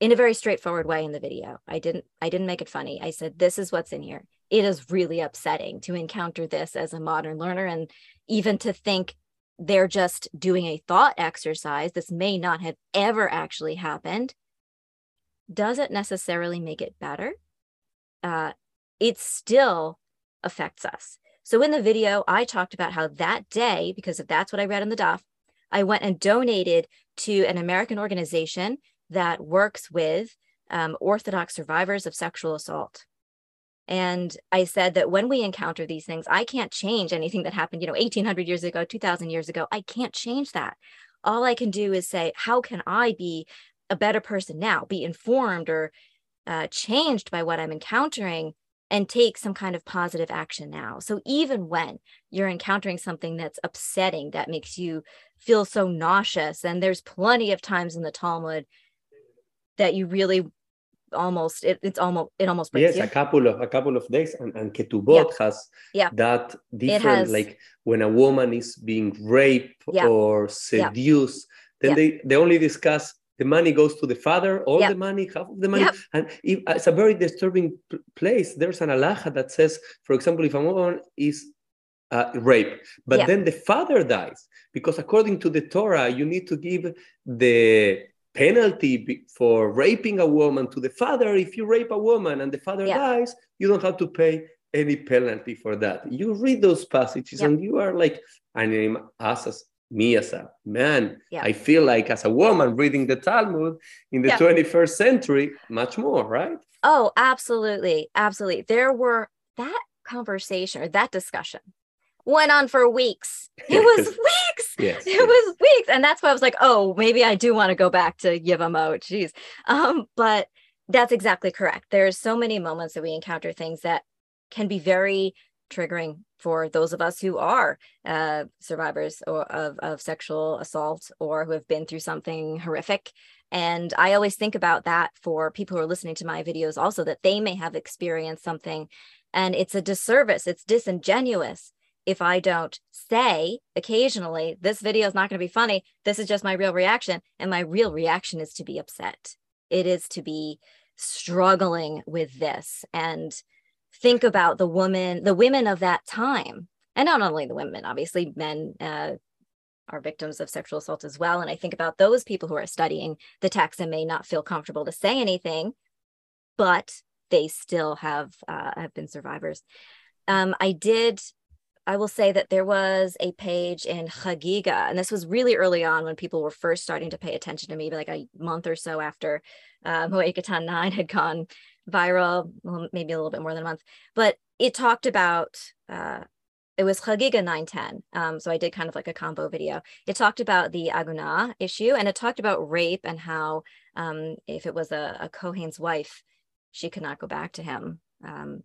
in a very straightforward way in the video. I didn't I didn't make it funny. I said this is what's in here. It is really upsetting to encounter this as a modern learner and even to think they're just doing a thought exercise. This may not have ever actually happened. Doesn't necessarily make it better. Uh, it still affects us. So in the video, I talked about how that day, because if that's what I read in the Daf, I went and donated to an American organization that works with um, Orthodox survivors of sexual assault. And I said that when we encounter these things, I can't change anything that happened, you know, 1800 years ago, 2000 years ago. I can't change that. All I can do is say, how can I be a better person now, be informed or uh, changed by what I'm encountering and take some kind of positive action now. So even when you're encountering something that's upsetting, that makes you feel so nauseous, and there's plenty of times in the Talmud that you really almost it, it's almost it almost breaks yes you. a couple of a couple of days and, and ketubot yeah. has yeah. that different has, like when a woman is being raped yeah. or seduced then they they only discuss the money goes to the father, all yep. the money, half of the money. Yep. And if, it's a very disturbing place. There's an alaha that says, for example, if a woman is uh, raped, but yep. then the father dies, because according to the Torah, you need to give the penalty for raping a woman to the father. If you rape a woman and the father dies, you don't have to pay any penalty for that. You read those passages and you are like, and us as me as a man, yeah. I feel like as a woman reading the Talmud in the yeah. 21st century, much more, right? Oh, absolutely. Absolutely. There were that conversation or that discussion went on for weeks. It was weeks. Yes, it yes. was weeks. And that's why I was like, oh, maybe I do want to go back to Yivamo. Jeez. Um, but that's exactly correct. There's so many moments that we encounter things that can be very triggering for those of us who are uh, survivors or, of, of sexual assault or who have been through something horrific. And I always think about that for people who are listening to my videos also, that they may have experienced something and it's a disservice, it's disingenuous if I don't say occasionally, this video is not going to be funny. This is just my real reaction. And my real reaction is to be upset. It is to be struggling with this. And think about the woman, the women of that time, and not only the women, obviously, men uh, are victims of sexual assault as well. And I think about those people who are studying the text and may not feel comfortable to say anything, but they still have uh, have been survivors. Um, I did. I will say that there was a page in Chagiga, and this was really early on when people were first starting to pay attention to me, like a month or so after uh, Moed Katan 9 had gone viral, well, maybe a little bit more than a month, but it talked about, uh, it was Chagiga 910. Um, so I did kind of like a combo video. It talked about the Aguna issue and it talked about rape and how um, if it was a, a Kohen's wife, she could not go back to him. Um,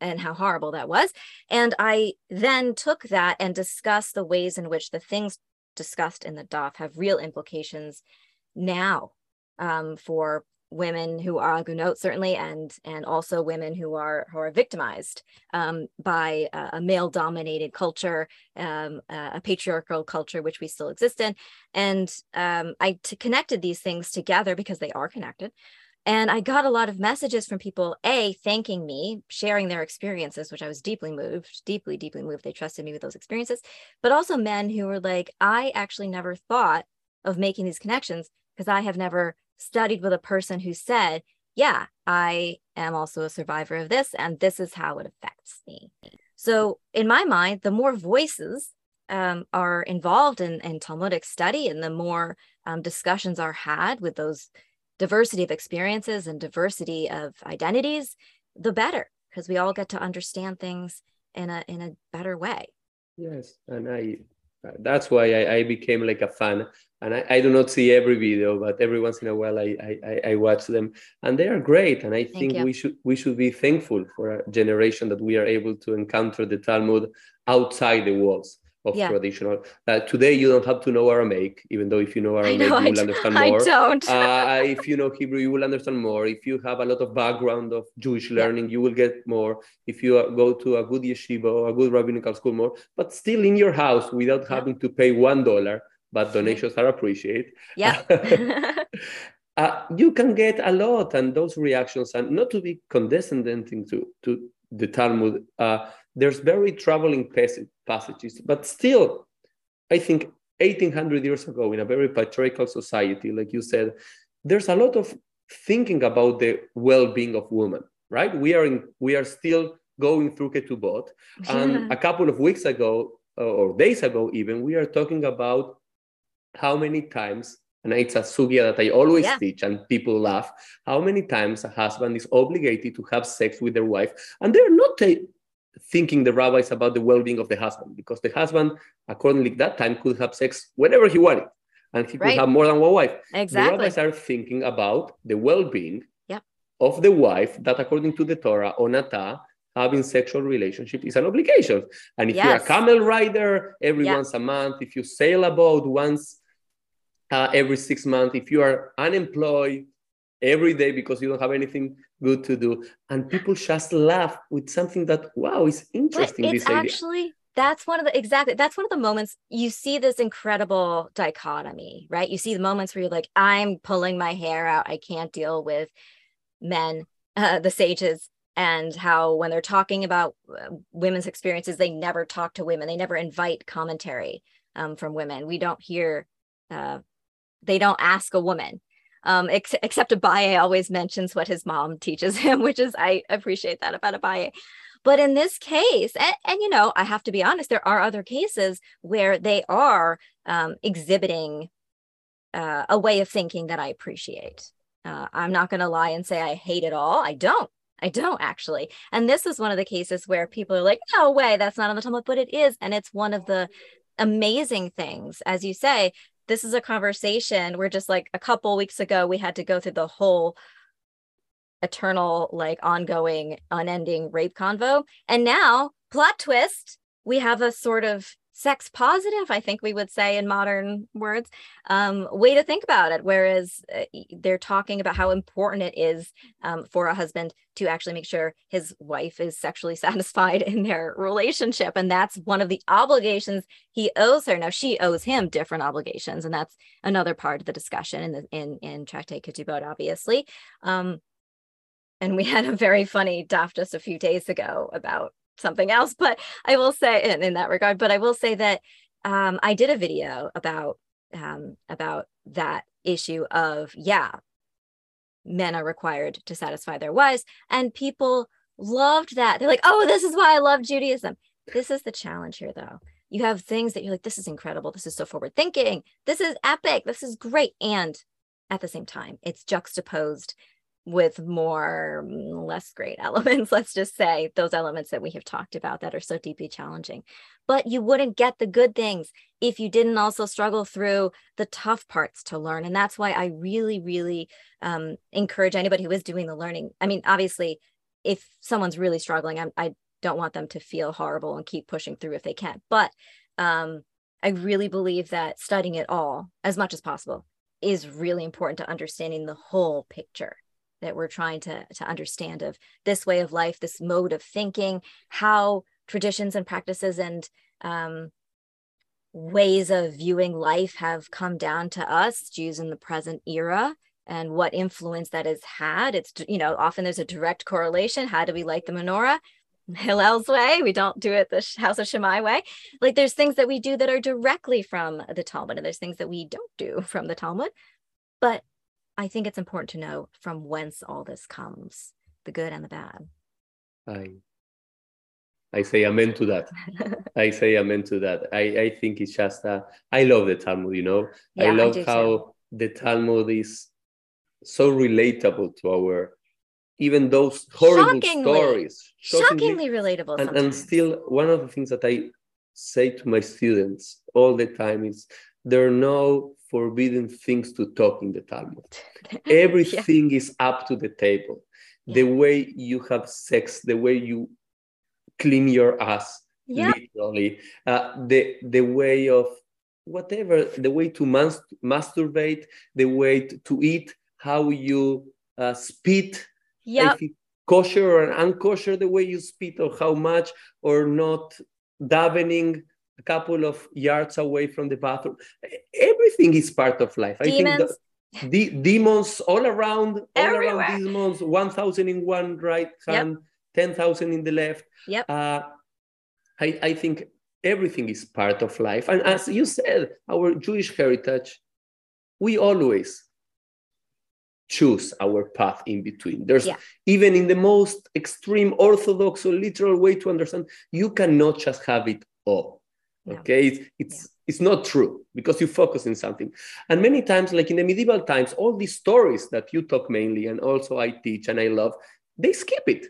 and how horrible that was. And I then took that and discussed the ways in which the things discussed in the DAF have real implications now um, for women who are agunot certainly and and also women who are who are victimized um, by a, a male dominated culture um, a patriarchal culture which we still exist in. And um, I connected these things together because they are connected. And I got a lot of messages from people, A, thanking me, sharing their experiences, which I was deeply moved, deeply, deeply moved. They trusted me with those experiences, but also men who were like, I actually never thought of making these connections because I have never studied with a person who said, Yeah, I am also a survivor of this, and this is how it affects me. So, in my mind, the more voices um, are involved in, in, Talmudic study and the more um, discussions are had with those diversity of experiences and diversity of identities, the better, because we all get to understand things in a in a better way. Yes, and I that's why I, I became like a fan. And I, I, do not see every video but every once in a while I, I, I watch them. And they are great. And i think we should we should be thankful for a generation that we are able to encounter the talmud outside the walls of Yeah. traditional. Uh, today, you don't have to know Aramaic, even though if you know Aramaic, know, you I will understand I more. don't. uh, if you know Hebrew, you will understand more. If you have a lot of background of Jewish Yeah. learning, you will get more. If you uh, go to a good yeshiva or a good rabbinical school, more. But still in your house without Yeah. having to pay one dollar, but donations are appreciated. yeah. uh, you can get a lot, and those reactions, and not to be condescending to to the Talmud. Uh, there's very troubling passages, but still, I think 1800 years ago, in a very patriarchal society, like you said, there's a lot of thinking about the well-being of women. Right? We are in. We are still going through ketubot, and a couple of weeks ago or days ago, even we are talking about how many times. And it's a sugya that I always Yeah. teach, and people laugh. How many times a husband is obligated to have sex with their wife, and they're not thinking the rabbis about the well-being of the husband because the husband accordingly that time could have sex whenever he wanted and he could Right. have more than one wife exactly the rabbis are thinking about the well-being Yep. of the wife that according to the torah onata having sexual relationship is an obligation and if you're a camel rider every Yeah. once a month if you sail a boat once uh, every six months if you are unemployed every day because you don't have anything good to do and people just laugh with something that wow is But interesting it's this idea actually that's one of the exactly that's one of the moments you see this incredible dichotomy, right? You see the moments where you're like, I'm pulling my hair out. I can't deal with men, uh, the sages, and how when they're talking about uh, women's experiences, they never talk to women. They never invite commentary um, from women. We don't hear. Uh, they don't ask a woman. Um, ex- except Abaye always mentions what his mom teaches him, which is I appreciate that about Abaye. But in this case, and, and you know, I have to be honest, there are other cases where they are um, exhibiting uh, a way of thinking that I appreciate. Uh, I'm not going to lie and say I hate it all. I don't. I don't actually. And this is one of the cases where people are like, no way, that's not on the Talmud, but it is. And it's one of the amazing things, as you say, this is a conversation where just like a couple weeks ago, we had to go through the whole eternal, like ongoing, unending rape convo. And now, plot twist, we have a sort of sex positive, I think we would say in modern words, um, way to think about it. Whereas uh, they're talking about how important it is um, for a husband to actually make sure his wife is sexually satisfied in their relationship. And that's one of the obligations he owes her. Now she owes him different obligations. And that's another part of the discussion in the in, in Tractate Ketubot, obviously. Um, and we had a very funny daf just a few days ago about something else but i will say in, in that regard but i will say that um, i did a video about um, about that issue of yeah men are required to satisfy their wives and people loved that. They're like oh this is why i love judaism. This is the challenge here though. You have things that you're like this is incredible. This is so forward thinking this is epic. This is great. And at the same time it's juxtaposed with more mm, less great elements let's just say those elements that we have talked about that are so deeply challenging. But you wouldn't get the good things if you didn't also struggle through the tough parts to learn. And that's why i really really um, encourage anybody who is doing the learning. I mean obviously if someone's really struggling I'm, i don't want them to feel horrible and keep pushing through if they can't. but um, i really believe that studying it all as much as possible is really important to understanding the whole picture that we're trying to, to understand of this way of life, this mode of thinking, how traditions and practices and um, ways of viewing life have come down to us, Jews in the present era, and what influence that has had. It's, you know, often there's a direct correlation. How do we like the menorah? Hillel's way. We don't do it the House of Shammai way. Like there's things that we do that are directly from the Talmud, and there's things that we don't do from the Talmud. But I think it's important to know from whence all this comes, the good and the bad. I I say amen to that. I say amen to that. I, I think it's just uh, I love the Talmud, you know. Yeah, I I love do how too. the Talmud is so relatable to our even those horrible Shockingly. stories. Shockingly relatable. and, and still one of the things that I say to my students all the time is there are no forbidden things to talk in the Talmud. Yeah. Everything is up to the table. The way you have sex, the way you clean your ass, yeah. literally. Uh, the the way of whatever, the way to mas- masturbate, the way to, to eat, how you uh, spit, yeah, kosher or unkosher, the way you spit, or how much, or not davening a couple of yards away from the bathroom. Everything is part of life. Demons. I think the, demons all around, all Everywhere. around demons, 1,000 in one right hand, yep. 10,000 in the left. Yep. Uh, I, I think everything is part of life. And as you said, our Jewish heritage, we always choose our path in between. There's Yeah. even in the most extreme orthodox or literal way to understand, you cannot just have it all. No. Okay, it's it's it's not true because you focus in something. And many times, like in the medieval times, all these stories that you talk mainly and also I teach and I love, they skip it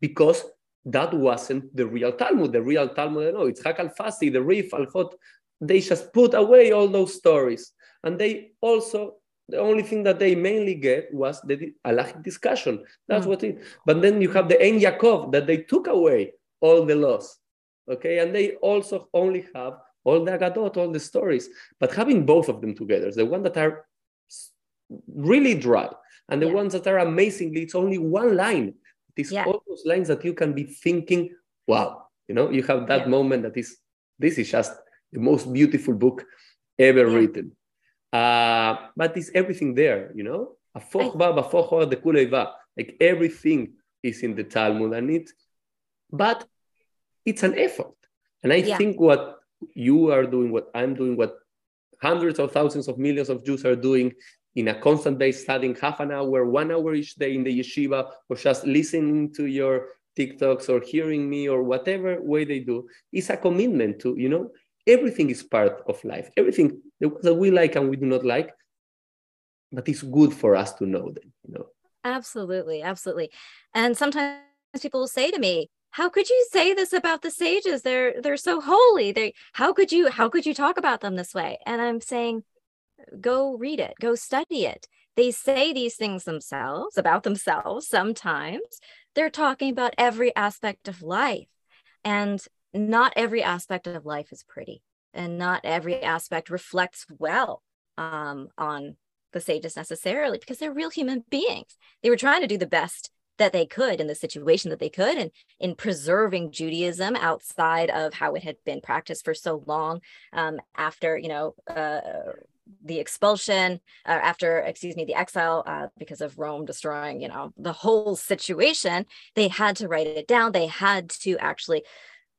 because that wasn't the real Talmud. The real Talmud, no, it's Hakal Fasi, the Rif, Al Hot. They just put away all those stories. And they also, the only thing that they mainly get was the halachic discussion. That's Mm. what it, but then you have the Ein Yaakov that they took away all the laws. Okay, and they also only have all the Agadot, all the stories. But having both of them together, the one that are really dry and the Yeah. ones that are amazingly, it's only one line. It is Yeah. all those lines that you can be thinking, wow, you know, you have that Yeah. moment that is, this is just the most beautiful book ever written. Uh, but it's everything there, you know? Afoch ba, bafoch the kulei. Like everything is in the Talmud and it, but it's an effort. And I Yeah. think what you are doing, what I'm doing, what hundreds of thousands of millions of Jews are doing in a constant day, studying half an hour, one hour each day in the yeshiva, or just listening to your TikToks or hearing me or whatever way they do, is a commitment to, you know, everything is part of life. Everything that we like and we do not like, but it's good for us to know them, you know. Absolutely, absolutely. And sometimes people will say to me, "How could you say this about the sages? They're they're so holy. They how could you how could you talk about them this way?" And I'm saying, "Go read it. Go study it. They say these things themselves about themselves sometimes. They're talking about every aspect of life. And not every aspect of life is pretty, and not every aspect reflects well um, on the sages necessarily because they're real human beings. They were trying to do the best that they could in the situation that they could and in preserving Judaism outside of how it had been practiced for so long um, after, you know, uh, the expulsion, uh, after, excuse me, the exile uh, because of Rome destroying, you know, the whole situation. They had to write it down. They had to actually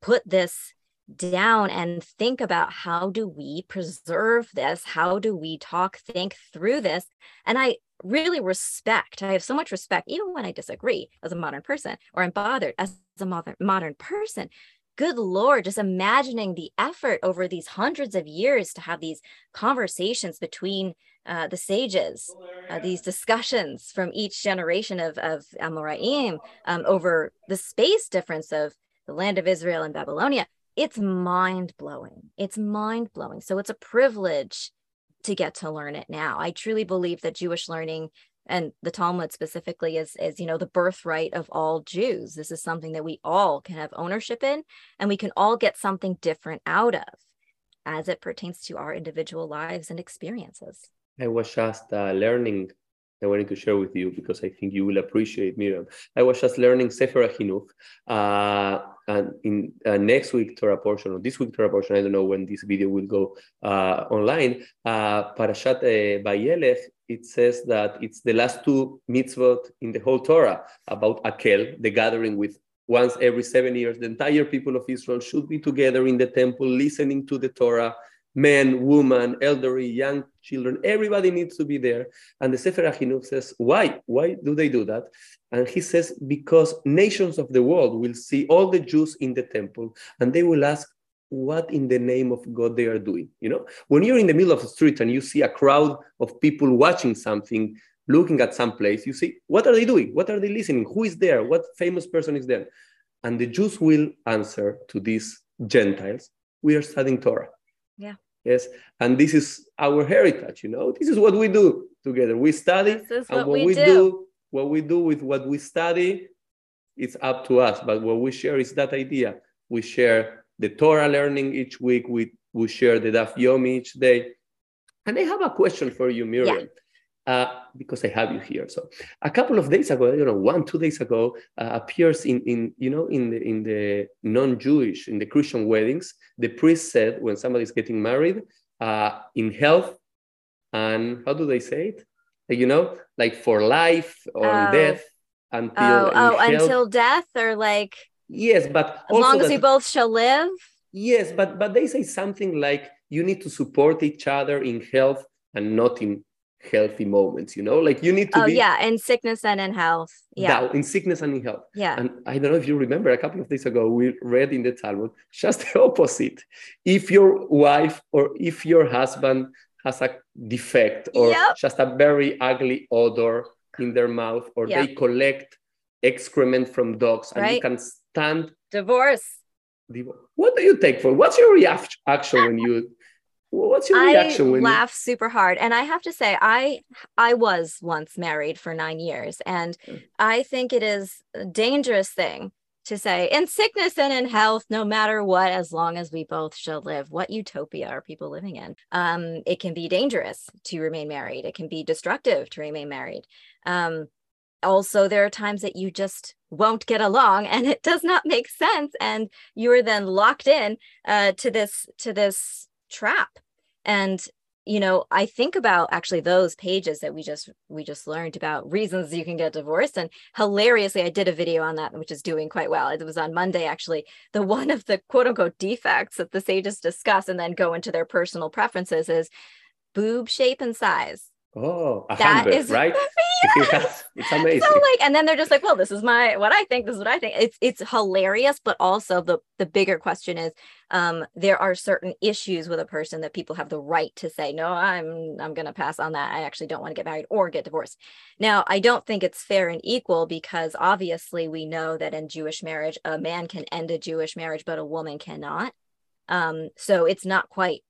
put this down and think about how do we preserve this how do we talk think through this and i really respect i have so much respect even when i disagree as a modern person or i'm bothered as a modern modern person good lord just imagining the effort over these hundreds of years to have these conversations between uh, the sages uh, these discussions from each generation of of Amoraim um, over the space difference of the land of Israel and Babylonia it's mind blowing. It's mind blowing. So it's a privilege to get to learn it now. I truly believe that Jewish learning and the Talmud specifically is, is you know the birthright of all Jews. This is something that we all can have ownership in, and we can all get something different out of, as it pertains to our individual lives and experiences. I was just uh, learning. I wanted to share with you because I think you will appreciate Miriam. I was just learning Sefer HaChinuch, uh, and in uh, next week Torah portion or this week Torah portion, I don't know when this video will go uh, online. Uh, Parashat uh, Vayelech, it says that it's the last two mitzvot in the whole Torah about Akel, the gathering with once every seven years. The entire people of Israel should be together in the temple, listening to the Torah. Men, women, elderly, young children, everybody needs to be there. And the Sefer HaChinuch says, why? Why do they do that? And he says, because nations of the world will see all the Jews in the temple and they will ask, what in the name of God they are doing. You know, when you're in the middle of the street and you see a crowd of people watching something, looking at some place, you see, what are they doing? What are they listening? Who is there? What famous person is there? And the Jews will answer to these Gentiles, we are studying Torah. Yeah. Yes. And this is our heritage, you know, this is what we do together. We study, and what what we we do. do, what we do with what we study, it's up to us. But what we share is that idea We share the Torah learning each week. We, we share the Daf Yomi each day. And I have a question for you, Miriam. Yeah. Uh, because I have you here. So a couple of days ago, you know, one two days ago, uh, appears in in you know in the in the non-Jewish in the Christian weddings, the priest said when somebody is getting married, uh, in health and how do they say it? You know, like for life or oh. death until oh, oh until death or like yes, but as long as that, we both shall live. Yes, but but they say something like you need to support each other in health and not in healthy moments you know? Like you need to oh be, yeah in sickness and in health. Yeah. That, in sickness and in health. Yeah. And i don't know if you remember a couple of days ago we read in the talmud just the opposite. If your wife or if your husband has a defect or yep. just a very ugly odor in their mouth or yep. they collect excrement from dogs and right. you can stand divorce. What do you take for? What's your reaction when you what's your reaction I when laugh you... super hard and i have to say i i was once married for nine years and i think it is a dangerous thing to say in sickness and in health no matter what as long as we both shall live. What utopia are people living in? Um, it can be dangerous to remain married. It can be destructive to remain married. Um, also there are times that you just won't get along and it does not make sense and you are then locked in uh, to this to this trap and you know i think about actually those pages that we just we just learned about reasons you can get divorced. And hilariously i did a video on that which is doing quite well. It was on monday actually the one of the quote unquote defects that the sages discuss and then go into their personal preferences is boob shape and size Oh, a that hundred, is right? Yes. it's amazing. So like, and then they're just like, well, this is my what I think. This is what I think. It's it's hilarious, but also the the bigger question is, um, there are certain issues with a person that people have the right to say, no, I'm I'm gonna pass on that. I actually don't want to get married or get divorced. Now, I don't think it's fair and equal because obviously we know that in Jewish marriage, a man can end a Jewish marriage, but a woman cannot. Um, so it's not quite.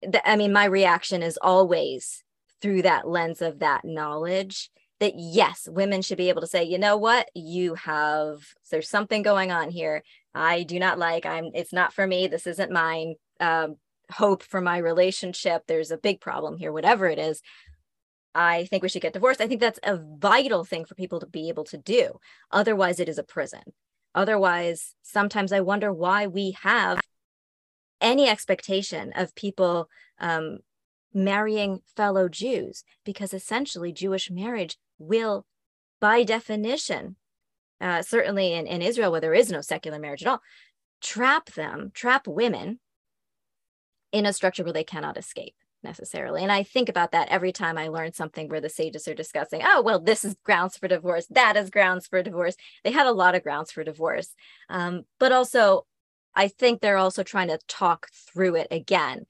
the, I mean, my reaction is always through that lens of that knowledge that yes women should be able to say you know what? You have there's something going on here. I do not like i'm it's not for me. This isn't mine. Um, hope for my relationship. There's a big problem here whatever it is. I think we should get divorced. I think that's a vital thing for people to be able to do. Otherwise it is a prison. Otherwise sometimes i wonder why we have any expectation of people um, marrying fellow Jews, because essentially Jewish marriage will, by definition, uh, certainly in, in Israel, where there is no secular marriage at all, trap them, trap women in a structure where they cannot escape necessarily. And I think about that every time I learn something where the sages are discussing, oh, well, this is grounds for divorce, that is grounds for divorce. They had a lot of grounds for divorce. Um, but also, I think they're also trying to talk through it again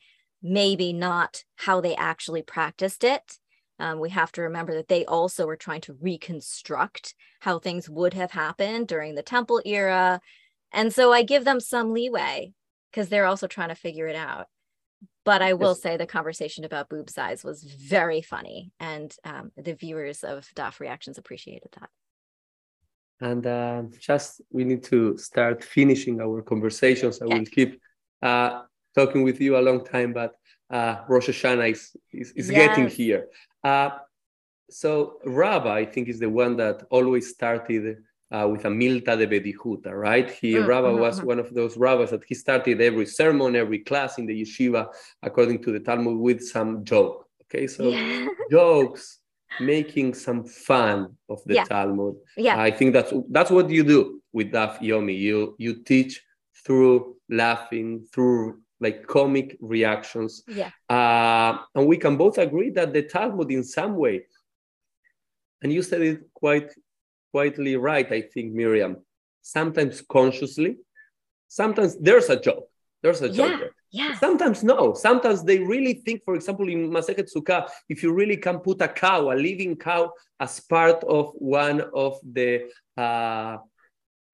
maybe not how they actually practiced it. Um, we have to remember that they also were trying to reconstruct how things would have happened during the temple era. And so I give them some leeway because they're also trying to figure it out. But I will yes. say the conversation about boob size was very funny, and um, the viewers of DAF Reactions appreciated that. And uh, just we need to start finishing our conversations. I okay. will keep uh, talking with you a long time, but uh, Rosh Hashanah is, is, is yes. getting here. Uh, so Rabbi, I think, is the one that always started uh, with a milta de bedihuta, right? He mm, Rabbi mm, was mm. one of those rabbis that he started every sermon, every class in the yeshiva, according to the Talmud, with some joke. Okay, so yeah. jokes, making some fun of the yeah. Talmud. Yeah, I think that's that's what you do with Daf Yomi. You you teach through laughing, through like comic reactions. Yeah. Uh, and we can both agree that the Talmud, in some way, and you said it quite quietly right, I think, Miriam. Sometimes consciously, sometimes there's a joke. There's a joke. Yeah. Yeah. Sometimes no. Sometimes they really think, for example, in Masechet Sukkah, if you really can put a cow, a living cow, as part of one of the uh,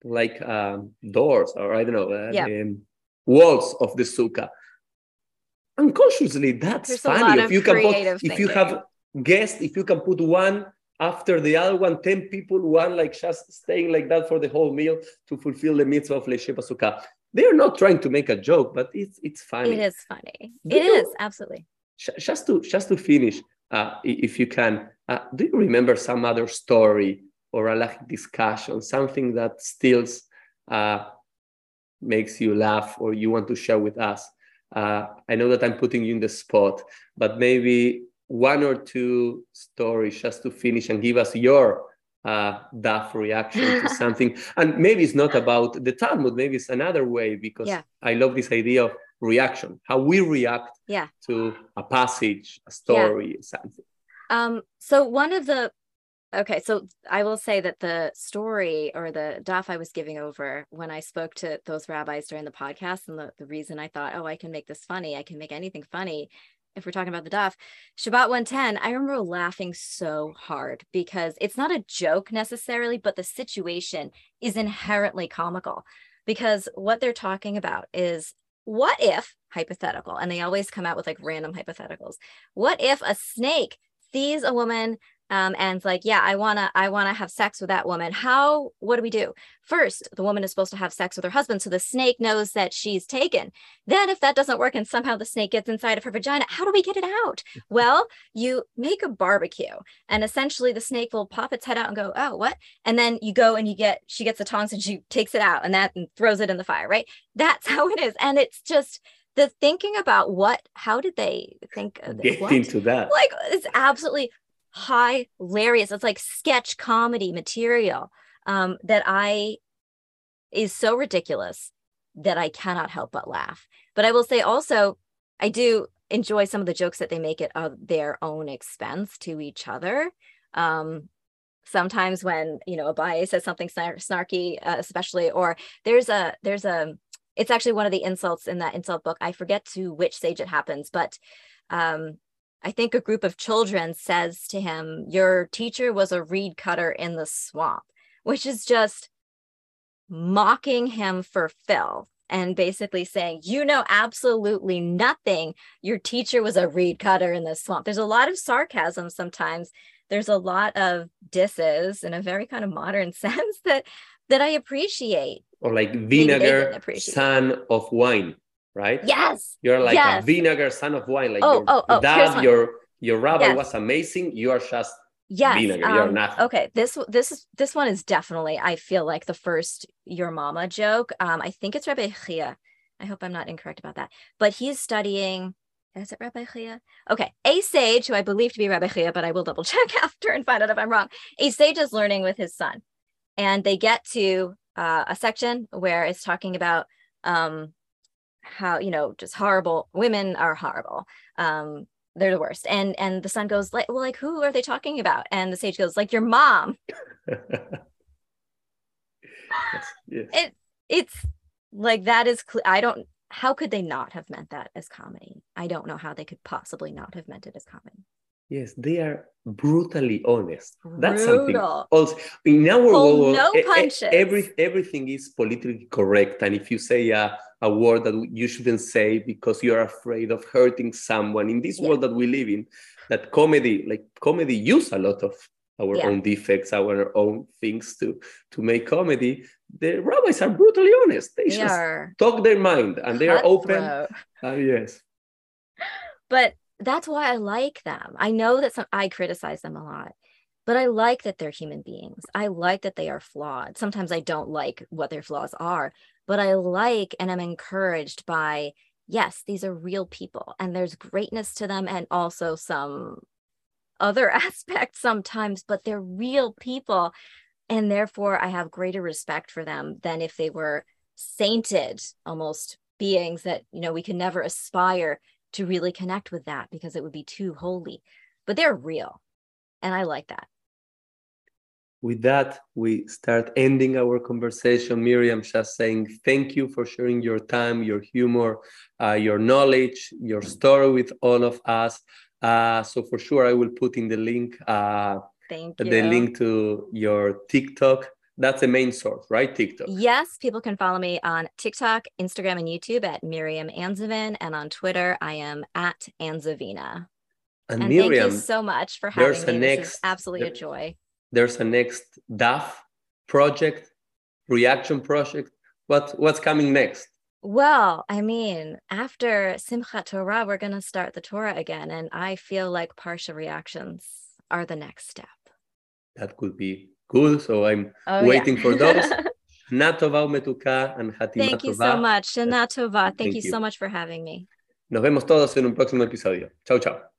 like um, doors, or I don't know, uh, yeah. um, walls of the sukkah. Unconsciously, that's There's funny. if you can put, if you have guests, if you can put one after the other one, 10 people, one like just staying like that for the whole meal to fulfill the mitzvah of Leishev BaSukkah. they're not trying to make a joke, but it's it's funny. It is funny. Do it you, is absolutely. Just to just to finish, uh, if you can, uh, do you remember some other story or a discussion, something that still uh, makes you laugh or you want to share with us? Uh, I know that I'm putting you in the spot, but maybe one or two stories just to finish and give us your uh, DAF reaction to something. And maybe it's not about the Talmud, maybe it's another way because yeah. I love this idea of reaction, how we react yeah. to a passage, a story, yeah. something. Um, so one of the okay, so I will say that the story or the daf I was giving over when I spoke to those rabbis during the podcast, and the, the reason I thought, oh, I can make this funny, I can make anything funny, if we're talking about the daf, Shabbat 110, I remember laughing so hard because it's not a joke necessarily, but the situation is inherently comical because what they're talking about is what if hypothetical, and they always come out with like random hypotheticals. What if a snake sees a woman um, and like yeah i want to i want to have sex with that woman. How what do we do? First the woman is supposed to have sex with her husband so the snake knows that she's taken. Then if that doesn't work and somehow the snake gets inside of her vagina how do we get it out? Well you make a barbecue and essentially the snake will pop its head out and go oh what? And then you go and you get she gets the tongs and she takes it out and that and throws it in the fire right? That's how it is and it's just the thinking about what how did they think of get what? into that. Like it's absolutely hilarious. It's like sketch comedy material um, that I is so ridiculous that I cannot help but laugh. But I will say also, I do enjoy some of the jokes that they make at of their own expense to each other. Um, sometimes when you know Abaye says something snarky, uh, especially, or there's a there's a it's actually one of the insults in that insult book. I forget to which stage it happens, but um, I think a group of children says to him, Your teacher was a reed cutter in the swamp, which is just mocking him for filth and basically saying, You know absolutely nothing. Your teacher was a reed cutter in the swamp. There's a lot of sarcasm sometimes. There's a lot of disses in a very kind of modern sense that that I appreciate. Or like vinegar, son of wine right? Yes. You're like yes. a vinegar son of wine. Like oh, your oh, oh, dad, your your rabbi yes. was amazing. You are just yes. vinegar. You're um, nothing. Okay. This this is this one is definitely, I feel like the first your mama joke. Um, I think it's Rabbi Chia. I hope I'm not incorrect about that. But he's studying is it Rabbi Chia? Okay, a sage who I believe to be Rabbi Chia, but I will double check after and find out if I'm wrong. A sage is learning with his son, and they get to uh, a section where it's talking about um, how you know just horrible women are horrible um they're the worst. And and the son goes like well like who are they talking about? And the sage goes like your mom. Yes, yes. it it's like that is cl- i don't how could they not have meant that as comedy? I don't know how they could possibly not have meant it as comedy Yes, they are brutally honest. Brutal. That's something also in our world. No punches. Every everything is politically correct, and if you say a, a word that you shouldn't say because you are afraid of hurting someone in this yeah. world that we live in, that comedy, like comedy, use a lot of our yeah. own defects, our own things to to make comedy. The rabbis are brutally honest. They, they just talk their mind, and they are open. Uh, yes, but that's why I like them. I know that some I criticize them a lot, but I like that they're human beings. I like that they are flawed. Sometimes I don't like what their flaws are, but I like and I'm encouraged by yes, these are real people and there's greatness to them and also some other aspects sometimes, but they're real people. And therefore, I have greater respect for them than if they were sainted almost beings that, you know, we can never aspire to really connect with that because it would be too holy. But they're real. And I like that. With that, we start ending our conversation. Miriam, just saying thank you for sharing your time, your humor, uh, your knowledge, your story with all of us. Uh, so for sure, I will put in the link. Uh, thank you. The link to your TikTok that's the main source, right? TikTok. Yes, people can follow me on TikTok, Instagram, and YouTube at Miriam Anzovin, and on Twitter I am at Anzovina. And, and Miriam, thank you so much for having me. Next, this is absolutely there, a joy. There's a next DAF project, reaction project. What what's coming next? Well, I mean, after Simchat Torah, we're going to start the Torah again. And I feel like Parsha reactions are the next step. That could be cool. So I'm Oh, waiting yeah. for those. Shana Tova umetuka and Hatima Thank you so much. Shana Tova. Thank, Thank you so much for having me. Nos vemos todos en un próximo episodio. Chau, chau.